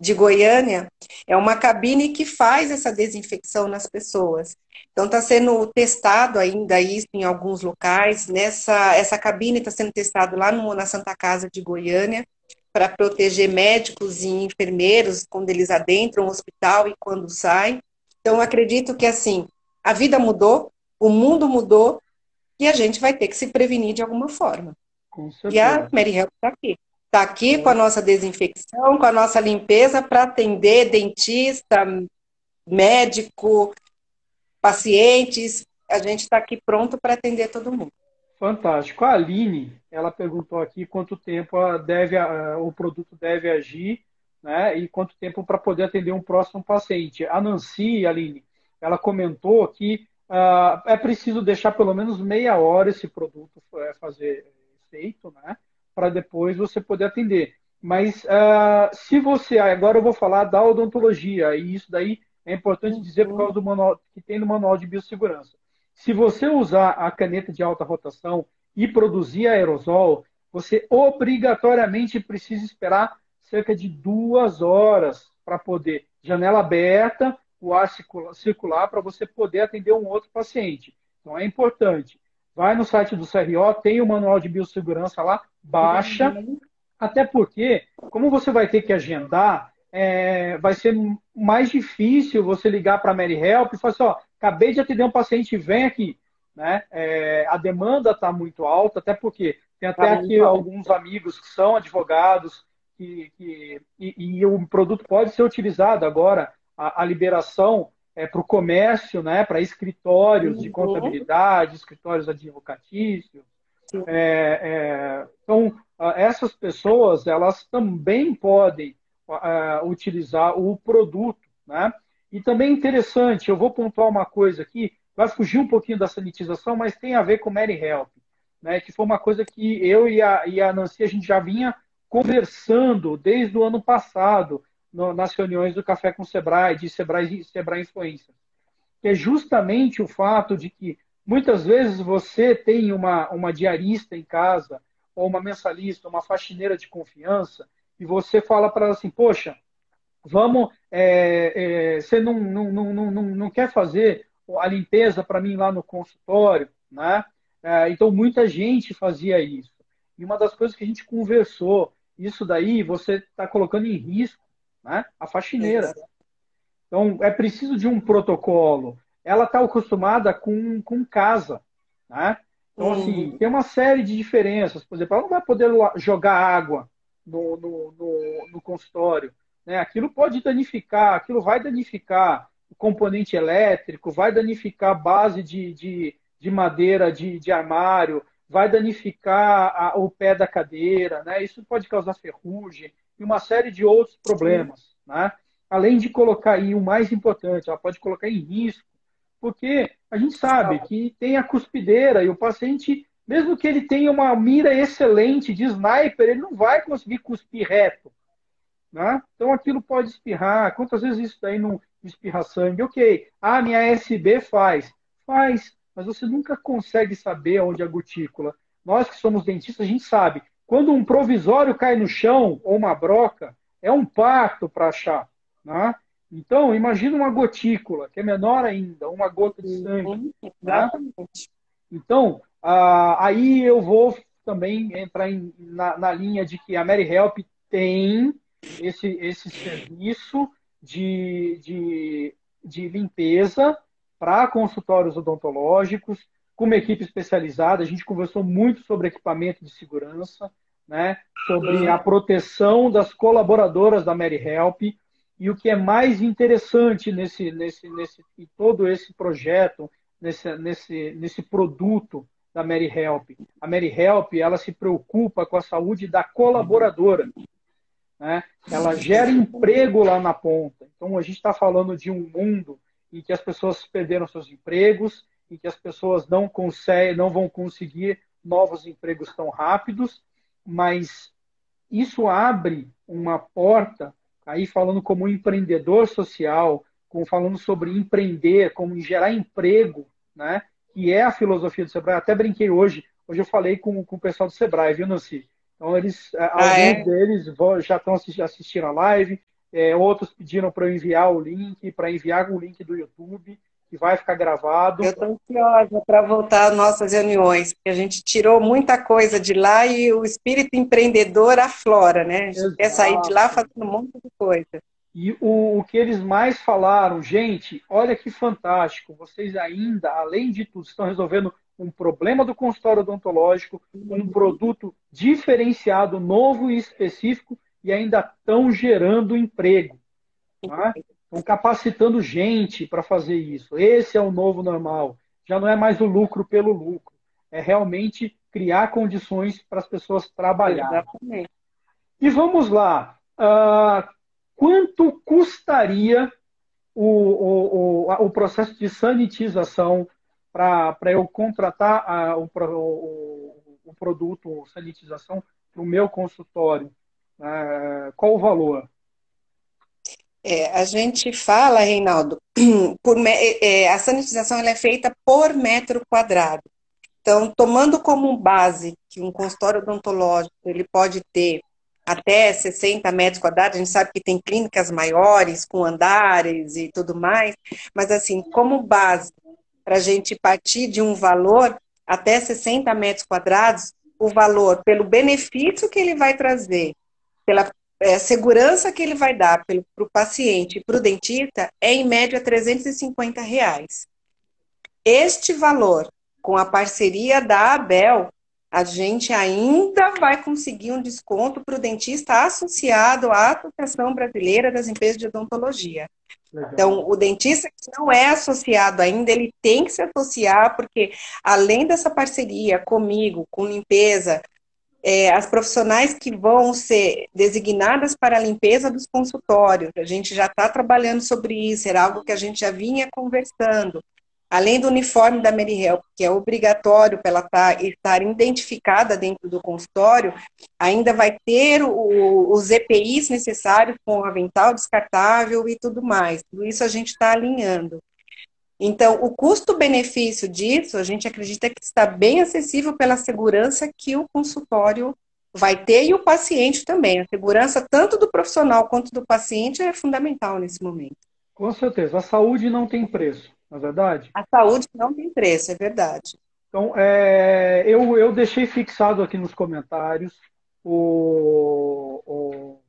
de Goiânia, é uma cabine que faz essa desinfecção nas pessoas. Então está sendo testado ainda isso em alguns locais. Nessa essa cabine está sendo testado lá no, na Santa Casa de Goiânia para proteger médicos e enfermeiros quando eles adentram o hospital e quando saem. Então acredito que assim a vida mudou, o mundo mudou e a gente vai ter que se prevenir de alguma forma. E a Mary Help está aqui. Está aqui com a nossa desinfecção, com a nossa limpeza para atender dentista, médico, pacientes. A gente está aqui pronto para atender todo mundo. Fantástico. A Aline, ela perguntou aqui quanto tempo deve, o produto deve agir né, e quanto tempo para poder atender um próximo paciente. A Nancy, Aline, ela comentou que uh, é preciso deixar pelo menos meia hora esse produto é, fazer efeito, né? Para depois você poder atender. Mas uh, se você. Agora eu vou falar da odontologia, e isso daí é importante dizer por causa do manual que tem no manual de biossegurança. Se você usar a caneta de alta rotação e produzir aerosol, você obrigatoriamente precisa esperar cerca de duas horas para poder, janela aberta, o ar circular, para você poder atender um outro paciente. Então é importante. Vai no site do CRO, tem o manual de biossegurança lá, baixa. Até porque, como você vai ter que agendar, é, vai ser mais difícil você ligar para a Mary Help e falar assim, ó, acabei de atender um paciente, vem aqui. Né? É, a demanda está muito alta, até porque tem até tá aqui alguns amigos que são advogados que, que e, e, o produto pode ser utilizado agora, a, a liberação é, para o comércio, né, para escritórios uhum. de contabilidade, escritórios advocatícios. É, é, então, essas pessoas, elas também podem utilizar o produto, né? E também é interessante, eu vou pontuar uma coisa aqui, vai fugir um pouquinho da sanitização, mas tem a ver com Mary Help, né? Que foi uma coisa que eu e a, e a Nancy, a gente já vinha conversando desde o ano passado, no, nas reuniões do Café com Sebrae, de Sebrae, Sebrae Influência. Que é justamente o fato de que muitas vezes você tem uma, uma diarista em casa, ou uma mensalista, uma faxineira de confiança, e você fala para ela assim, poxa, vamos, é, é, você não, não, não, não, não quer fazer a limpeza para mim lá no consultório, né? É, então muita gente fazia isso. E uma das coisas que a gente conversou, isso daí você está colocando em risco né? a faxineira. Então é preciso de um protocolo. Ela está acostumada com, com casa, né? Então, assim, uhum. tem uma série de diferenças. Por exemplo, ela não vai poder jogar água no, no, no, no consultório. Né? Aquilo pode danificar, aquilo vai danificar o componente elétrico, vai danificar a base de, de, de madeira de, de armário, vai danificar a, o pé da cadeira, né? Isso pode causar ferrugem e uma série de outros problemas, né? Além de colocar aí o mais importante, ela pode colocar em risco porque a gente sabe que tem a cuspideira e o paciente, mesmo que ele tenha uma mira excelente de sniper, ele não vai conseguir cuspir reto. Né? Então aquilo pode espirrar. Quantas vezes isso daí não espirra sangue? Ok. Ah, minha SB faz. Faz, mas você nunca consegue saber onde é a gotícula. Nós que somos dentistas, a gente sabe. Quando um provisório cai no chão ou uma broca, é um parto para achar. Né? Então, imagina uma gotícula, que é menor ainda, uma gota de sangue. Né? Então, ah, aí eu vou também entrar em, na, na, linha de que a Mary Help tem esse, esse serviço de, de, de limpeza para consultórios odontológicos, com uma equipe especializada. A gente conversou muito sobre equipamento de segurança, né? sobre a proteção das colaboradoras da Mary Help e o que é mais interessante nesse, nesse, nesse em todo esse projeto, nesse, nesse, nesse produto da Mary Help, a Mary Help ela se preocupa com a saúde da colaboradora. Né? Ela gera emprego lá na ponta. Então a gente está falando de um mundo em que as pessoas perderam seus empregos, em que as pessoas não conseguem, não vão conseguir novos empregos tão rápidos, mas isso abre uma porta aí falando como empreendedor social, como falando sobre empreender, como gerar emprego, né? Que é a filosofia do Sebrae. Até brinquei hoje, hoje eu falei com, com o pessoal do Sebrae, viu, Nancy? Então eles, ah, alguns é? deles já estão assistindo a live, é, outros pediram para eu enviar o link, para enviar o link do YouTube que vai ficar gravado. Eu estou ansiosa para voltar às nossas reuniões, porque a gente tirou muita coisa de lá e o espírito empreendedor aflora, né? A gente Exato. quer sair de lá fazendo um monte de coisa. E o, o que eles mais falaram, gente, olha que fantástico, vocês ainda, além de tudo, estão resolvendo um problema do consultório odontológico, um produto diferenciado, novo e específico, e ainda estão gerando emprego. Tá? Estão capacitando gente para fazer isso. Esse é o novo normal. Já não é mais o lucro pelo lucro. É realmente criar condições para as pessoas trabalharem. Exatamente. E vamos lá. Uh, quanto custaria o, o, o, o, processo de sanitização para eu contratar a, o, o, o, produto sanitização para o meu consultório? Uh, qual o valor? É, a gente fala, Reinaldo, por, é, a sanitização ela é feita por metro quadrado. Então, tomando como base que um consultório odontológico ele pode ter até 60 metros quadrados, a gente sabe que tem clínicas maiores, com andares e tudo mais, mas assim, como base, para a gente partir de um valor até 60 metros quadrados, o valor pelo benefício que ele vai trazer, pela é, a segurança que ele vai dar para o paciente e para o dentista é em média 350 reais. Este valor, com a parceria da Abel, a gente ainda vai conseguir um desconto para o dentista associado à Associação Brasileira das Empresas de Odontologia. Legal. Então, o dentista que não é associado ainda, ele tem que se associar, porque além dessa parceria comigo, com limpeza, é, as profissionais que vão ser designadas para a limpeza dos consultórios, a gente já está trabalhando sobre isso, era algo que a gente já vinha conversando além do uniforme da Mary Help, que é obrigatório para ela tá, estar identificada dentro do consultório, ainda vai ter o, os EPIs necessários com o avental descartável e tudo mais. Tudo isso a gente está alinhando. Então, o custo-benefício disso, a gente acredita que está bem acessível pela segurança que o consultório vai ter e o paciente também. A segurança tanto do profissional quanto do paciente é fundamental nesse momento. Com certeza. A saúde não tem preço na é verdade? A saúde não tem preço, é verdade. Então, é, eu, eu deixei fixado aqui nos comentários o, o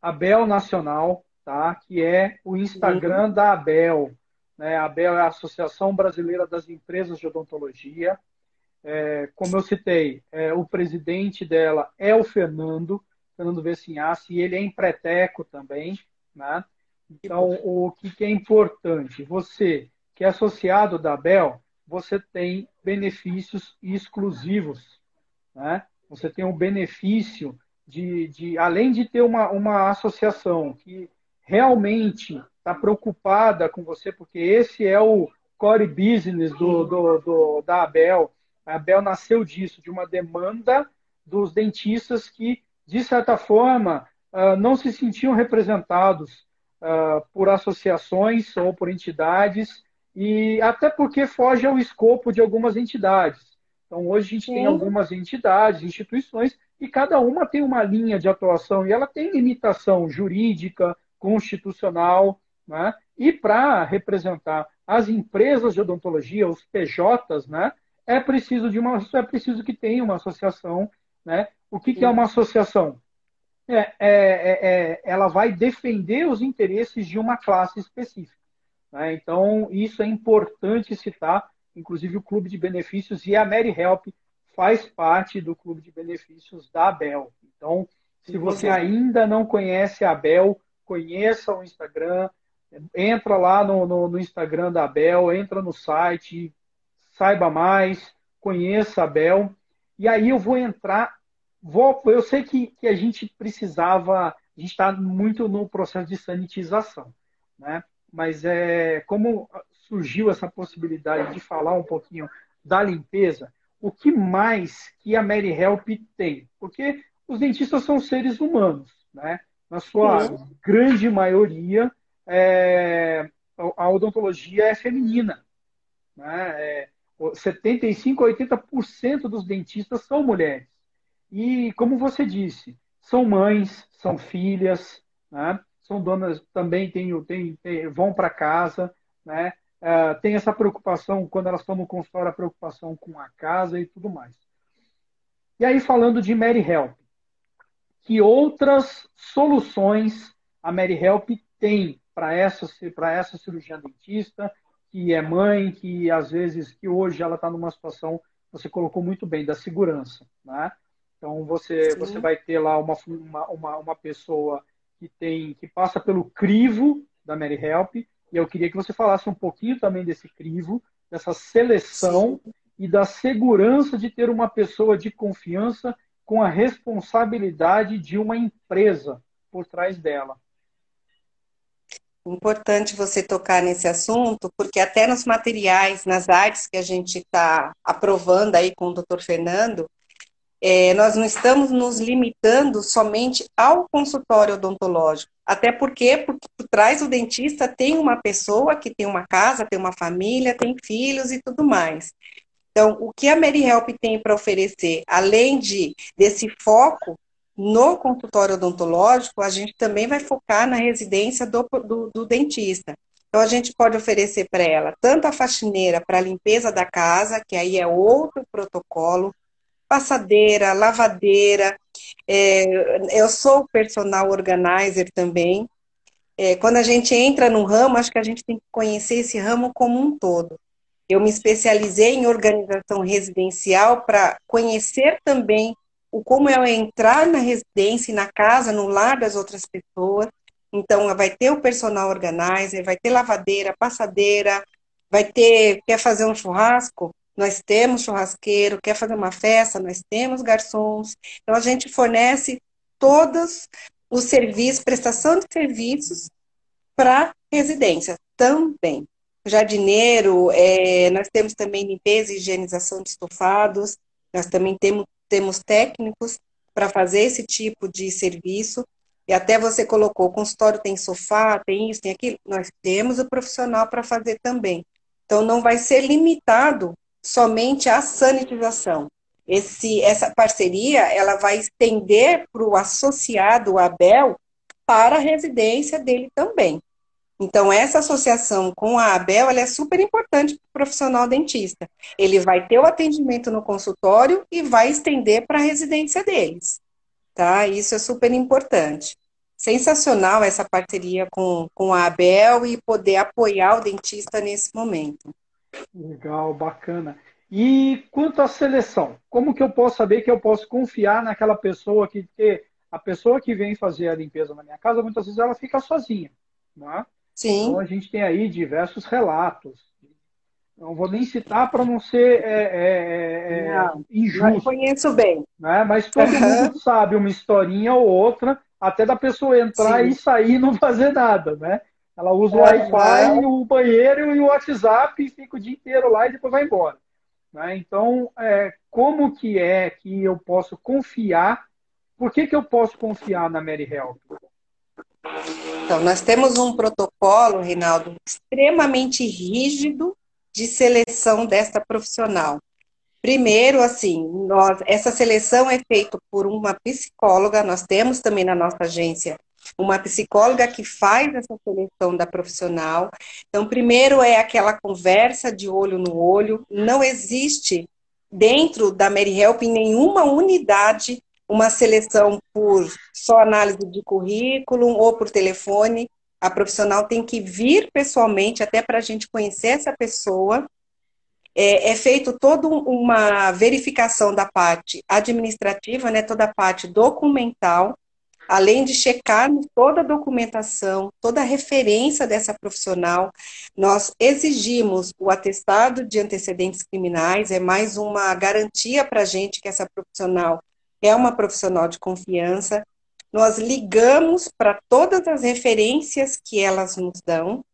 Abel Nacional, tá? que é o Instagram uhum. da Abel. Né? A Abel é a Associação Brasileira das Empresas de Odontologia. É, como eu citei, é, o presidente dela é o Fernando, Fernando Vessinhassi, e ele é empreteco também. Né? Então, o que, é importante? Você que é associado da Bel, você tem benefícios exclusivos. Né? Você tem um benefício de, de além de ter uma, uma associação que realmente está preocupada com você, porque esse é o core business do, do, do, da Abel. A Abel nasceu disso, de uma demanda dos dentistas que, de certa forma, ah, não se sentiam representados uh, por associações ou por entidades, e até porque foge ao escopo de algumas entidades. Então, hoje a gente Sim. tem algumas entidades, instituições, e cada uma tem uma linha de atuação, e ela tem limitação jurídica, constitucional, né? e para representar as empresas de odontologia, os PJs, né? é preciso de uma é preciso que tenha uma associação, né? O que, que é uma associação? É, é, é, é, ela vai defender os interesses de uma classe específica. Né? Então, isso é importante citar, inclusive o Clube de Benefícios e a Mary Help faz parte do Clube de Benefícios da Abel. Então, se você ainda não conhece a Abel, conheça o Instagram, entra lá no, no, no Instagram da Abel, entra no site, saiba mais, conheça a Abel. E aí eu vou entrar Vou, eu sei que, que a gente precisava, a gente está muito no processo de sanitização, né? Mas é como surgiu essa possibilidade de falar um pouquinho da limpeza, o que mais que a Mary Help tem? Porque os dentistas são seres humanos, né? Na sua Sim. grande maioria, é, a odontologia é feminina. Né? É, 75 a 80% dos dentistas são mulheres. E, como você disse, são mães, são filhas, né? são donas, também tem, tem, tem vão para casa, né? Uh, tem essa preocupação, quando elas estão no consultório, a preocupação com a casa e tudo mais. E aí, falando de Mary Help, que outras soluções a Mary Help tem para essa, essa cirurgiã dentista, que é mãe, que às vezes, que hoje ela está numa situação, você colocou muito bem, da segurança, né? Então você, você vai ter lá uma, uma, uma pessoa que tem que passa pelo crivo da Mary Help, e eu queria que você falasse um pouquinho também desse crivo, dessa seleção Sim. e da segurança de ter uma pessoa de confiança com a responsabilidade de uma empresa por trás dela. Importante você tocar nesse assunto, porque até nos materiais, nas artes que a gente está aprovando aí com o Dr. Fernando, é, nós não estamos nos limitando somente ao consultório odontológico. Até porque, por, por trás do dentista tem uma pessoa que tem uma casa, tem uma família, tem filhos e tudo mais. Então, o que a Mary Help tem para oferecer, além de desse foco no consultório odontológico, a gente também vai focar na residência do, do, do dentista. Então, a gente pode oferecer para ela tanto a faxineira para limpeza da casa, que aí é outro protocolo, passadeira, lavadeira. É, eu sou personal organizer também. É, quando a gente entra no ramo, acho que a gente tem que conhecer esse ramo como um todo. Eu me especializei em organização residencial para conhecer também o como é entrar na residência, na casa, no lar das outras pessoas. Então, vai ter o personal organizer, vai ter lavadeira, passadeira, vai ter, quer fazer um churrasco? Nós temos churrasqueiro, quer fazer uma festa? Nós temos garçons. Então, a gente fornece todos os serviços, prestação de serviços para residência também jardineiro, é, nós temos também limpeza e higienização de estofados, nós também temos, temos técnicos para fazer esse tipo de serviço. E até você colocou, o consultório tem sofá, tem isso, tem aquilo. Nós temos o profissional para fazer também. Então, não vai ser limitado somente à sanitização. Esse, essa parceria, ela vai estender para o associado, o Abel, para a residência dele também. Então, essa associação com a ABEL é super importante para o profissional dentista. Ele vai ter o atendimento no consultório e vai estender para a residência deles. Tá? Isso é super importante. Sensacional essa parceria com, com a ABEL e poder apoiar o dentista nesse momento. Legal, bacana. E quanto à seleção, como que eu posso saber que eu posso confiar naquela pessoa que, que a pessoa que vem fazer a limpeza na minha casa, muitas vezes ela fica sozinha, não é? Sim. Então a gente tem aí diversos relatos. Não vou nem citar para não ser é, é, é, é não, injusto. Não conheço bem. Né? Mas todo uhum. mundo sabe uma historinha ou outra, até da pessoa entrar Sim. e sair e não fazer nada, né? Ela usa o Wi-Fi, o banheiro e o WhatsApp e fica o dia inteiro lá e depois vai embora. Né? Então, é, como que é que eu posso confiar? Por que, que eu posso confiar na Mary Help? Então, nós temos um protocolo, Reinaldo, extremamente rígido de seleção desta profissional. Primeiro, assim, nós, essa seleção é feita por uma psicóloga, nós temos também na nossa agência uma psicóloga que faz essa seleção da profissional. Então, primeiro é aquela conversa de olho no olho, não existe dentro da Mary Help nenhuma unidade uma seleção por só análise de currículo ou por telefone. A profissional tem que vir pessoalmente, até para a gente conhecer essa pessoa. É, é feito toda uma verificação da parte administrativa, né, toda a parte documental, além de checar toda a documentação, toda a referência dessa profissional, nós exigimos o atestado de antecedentes criminais, é mais uma garantia para a gente que essa profissional é uma profissional de confiança. Nós ligamos para todas as referências que elas nos dão.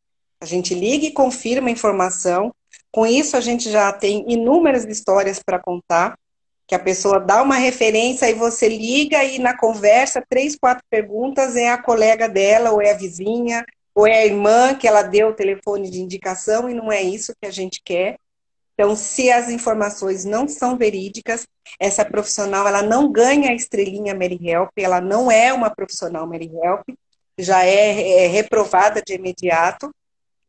A gente liga e confirma a informação. Com isso, a gente já tem inúmeras histórias para contar. Que a pessoa dá uma referência e você liga e na conversa, três, quatro perguntas, é a colega dela, ou é a vizinha, ou é a irmã que ela deu o telefone de indicação e não é isso que a gente quer. Então, se as informações não são verídicas, essa profissional ela não ganha a estrelinha Mary Help, ela não é uma profissional Mary Help, já é, é reprovada de imediato.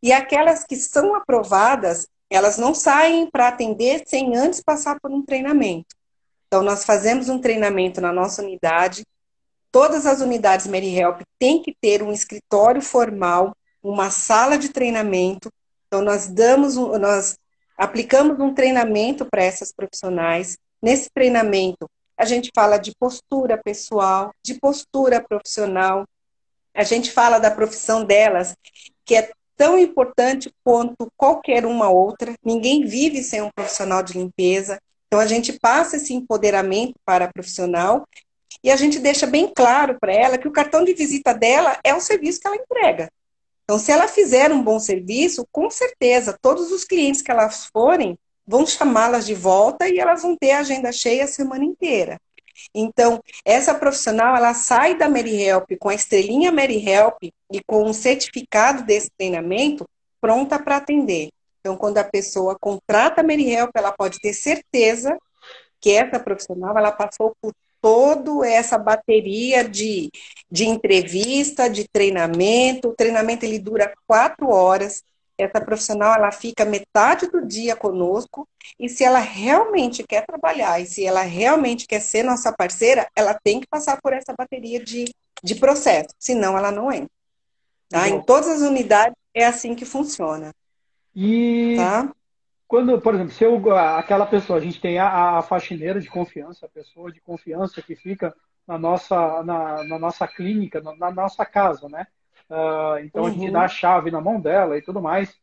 E aquelas que são aprovadas, elas não saem para atender sem antes passar por um treinamento. Então, nós fazemos um treinamento na nossa unidade. Todas as unidades Mary Help têm que ter um escritório formal, uma sala de treinamento. Então, nós damos, nós aplicamos um treinamento para essas profissionais. Nesse treinamento, a gente fala de postura pessoal, de postura profissional. A gente fala da profissão delas, que é tão importante quanto qualquer uma outra. Ninguém vive sem um profissional de limpeza. Então, a gente passa esse empoderamento para a profissional e a gente deixa bem claro para ela que o cartão de visita dela é o serviço que ela entrega. Então, se ela fizer um bom serviço, com certeza, todos os clientes que elas forem vão chamá-las de volta e elas vão ter a agenda cheia a semana inteira. Então, essa profissional, ela sai da Mary Help com a estrelinha Mary Help e com um certificado desse treinamento pronta para atender. Então, quando a pessoa contrata a Mary Help, ela pode ter certeza que essa profissional, ela passou por toda essa bateria de, de entrevista, de treinamento. O treinamento ele dura quatro horas. Essa profissional ela fica metade do dia conosco e se ela realmente quer trabalhar e se ela realmente quer ser nossa parceira, ela tem que passar por essa bateria de, de processo, senão ela não entra. Tá? Em todas as unidades é assim que funciona. E tá? Quando, por exemplo, se eu, aquela pessoa, a gente tem a, a faxineira de confiança, a pessoa de confiança que fica na nossa, na, na nossa clínica, na, na, nossa casa, né? Uh, então uhum. a gente dá a uhum. chave na mão dela e tudo mais.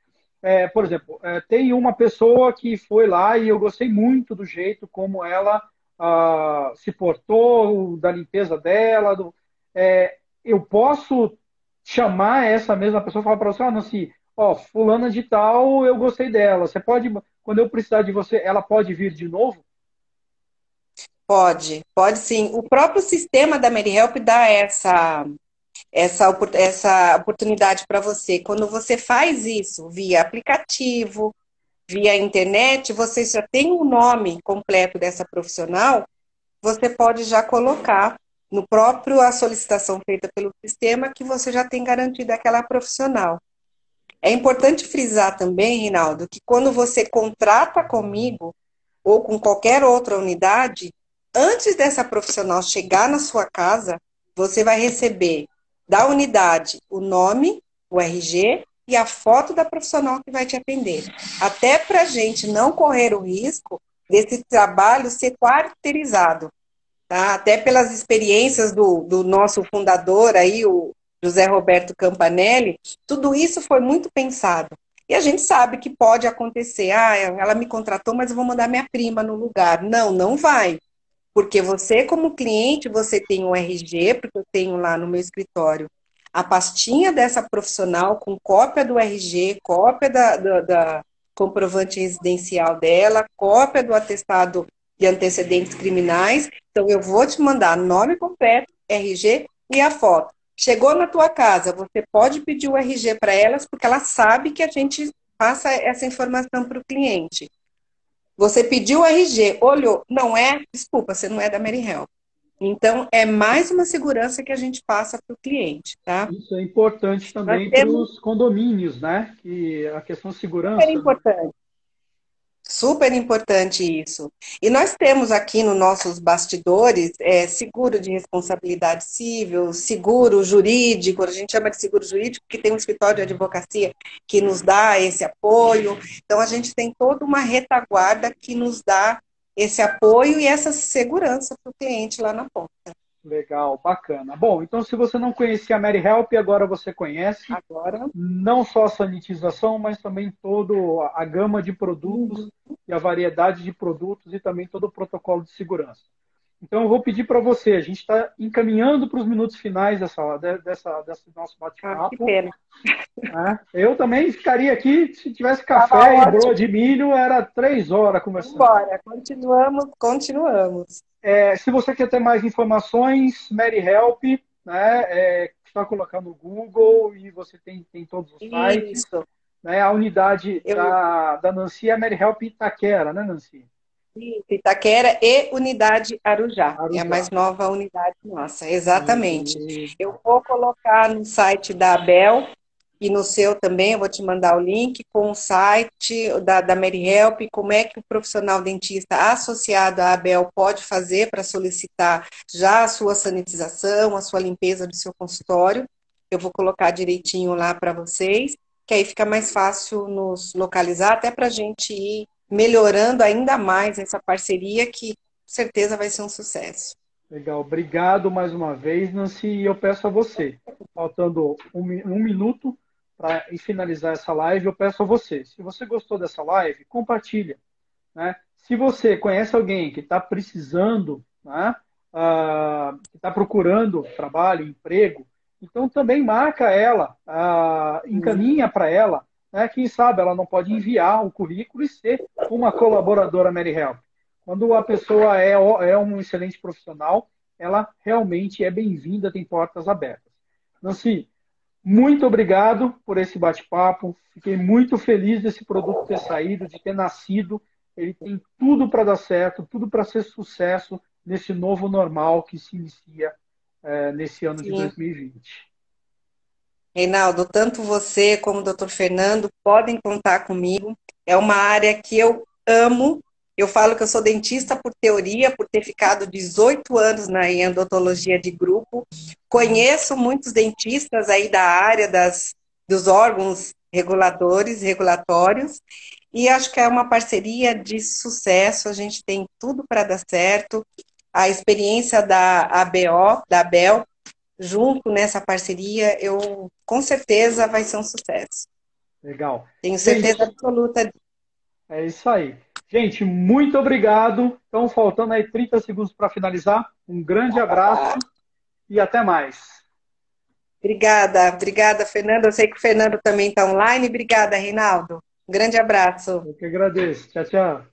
É, por exemplo, é, tem uma pessoa que foi lá e eu gostei muito do jeito como ela uh, se portou, da limpeza dela. Do, é, eu posso chamar essa mesma pessoa e falar para você, ah, Nancy, ó, fulana de tal, eu gostei dela. Você pode, quando eu precisar de você, ela pode vir de novo? Pode, pode sim. O próprio sistema da MaryHelp dá essa essa, essa oportunidade para você. Quando você faz isso via aplicativo, via internet, você já tem o um nome completo dessa profissional, você pode já colocar no próprio a solicitação feita pelo sistema que você já tem garantido aquela profissional. É importante frisar também, Rinaldo, que quando você contrata comigo ou com qualquer outra unidade, antes dessa profissional chegar na sua casa, você vai receber da unidade o nome, o RG e a foto da profissional que vai te atender. Até para a gente não correr o risco desse trabalho ser quarteirizado. Tá? Até pelas experiências do, do nosso fundador aí, o José Roberto Campanelli, tudo isso foi muito pensado. E a gente sabe que pode acontecer, ah, ela me contratou, mas eu vou mandar minha prima no lugar. Não, não vai. Porque você, como cliente, você tem um RG, porque eu tenho lá no meu escritório a pastinha dessa profissional com cópia do RG, cópia da, da, da comprovante residencial dela, cópia do atestado de antecedentes criminais. Então, eu vou te mandar nome completo, RG e a foto. Chegou na tua casa, você pode pedir o RG para elas, porque ela sabe que a gente passa essa informação para o cliente. Você pediu o RG, olhou, não é, desculpa, você não é da Mary Help. Então, é mais uma segurança que a gente passa para o cliente, tá? Isso é importante também para os condomínios, né? Que a questão de segurança. É importante. Super importante isso. E nós temos aqui nos nossos bastidores é, seguro de responsabilidade civil, seguro jurídico, a gente chama de seguro jurídico, que tem um escritório de advocacia que nos dá esse apoio. Então, a gente tem toda uma retaguarda que nos dá esse apoio e essa segurança para o cliente lá na ponta. Legal, bacana. Bom, então se você não conhecia a Mary Help, agora você conhece. Agora. Não só a sanitização, mas também toda a gama de produtos uhum. e a variedade de produtos e também todo o protocolo de segurança. Então eu vou pedir para você, a gente está encaminhando para os minutos finais dessa, dessa, desse nosso bate-papo. Ah, que pena. É, eu também ficaria aqui, se tivesse café e broa de milho, era três horas conversando. Bora, continuamos, continuamos. É, se você quer ter mais informações, Mary Help, né, é, está colocando no Google e você tem, tem todos os sites. Isso. Né, a unidade Eu... da, da Nancy é Mary Help Itaquera, né, Nancy? Itaquera e Unidade Arujá. Arujá. É a mais nova unidade nossa, exatamente. Eu vou colocar no site da Abel e no seu também, eu vou te mandar o link com o site da, da Mary Help, como é que o profissional dentista associado à Abel pode fazer para solicitar já a sua sanitização, a sua limpeza do seu consultório. Eu vou colocar direitinho lá para vocês, que aí fica mais fácil nos localizar, até para a gente ir melhorando ainda mais essa parceria, que com certeza vai ser um sucesso. Legal, obrigado mais uma vez, Nancy. E eu peço a você, faltando um, um minuto, para finalizar essa live, eu peço a você, se você gostou dessa live, compartilha. Né? Se você conhece alguém que está precisando, né, uh, que está procurando trabalho, emprego, então também marca ela, uh, encaminha para ela, né, quem sabe ela não pode enviar o currículo e ser uma colaboradora Mary Help. Quando a pessoa é, é um excelente profissional, ela realmente é bem-vinda, tem portas abertas. Nancy, muito obrigado por esse bate-papo. Fiquei muito feliz desse produto ter saído, de ter nascido. Ele tem tudo para dar certo, tudo para ser sucesso nesse novo normal que se inicia é, nesse ano Sim. de 2020. Reinaldo, tanto você como o doutor Fernando podem contar comigo. É uma área que eu amo eu falo que eu sou dentista por teoria, por ter ficado 18 anos na odontologia de grupo. Conheço muitos dentistas aí da área das, dos órgãos reguladores, regulatórios. E acho que é uma parceria de sucesso, a gente tem tudo para dar certo. A experiência da ABO, da Abel, junto nessa parceria, eu com certeza vai ser um sucesso. Legal. Tenho certeza gente, absoluta. É isso aí. Gente, muito obrigado. Então, faltando aí 30 segundos para finalizar. Um grande abraço e até mais. Obrigada, obrigada, Fernando. Eu sei que o Fernando também está online. Obrigada, Reinaldo. Um grande abraço. Eu que agradeço. Tchau, tchau.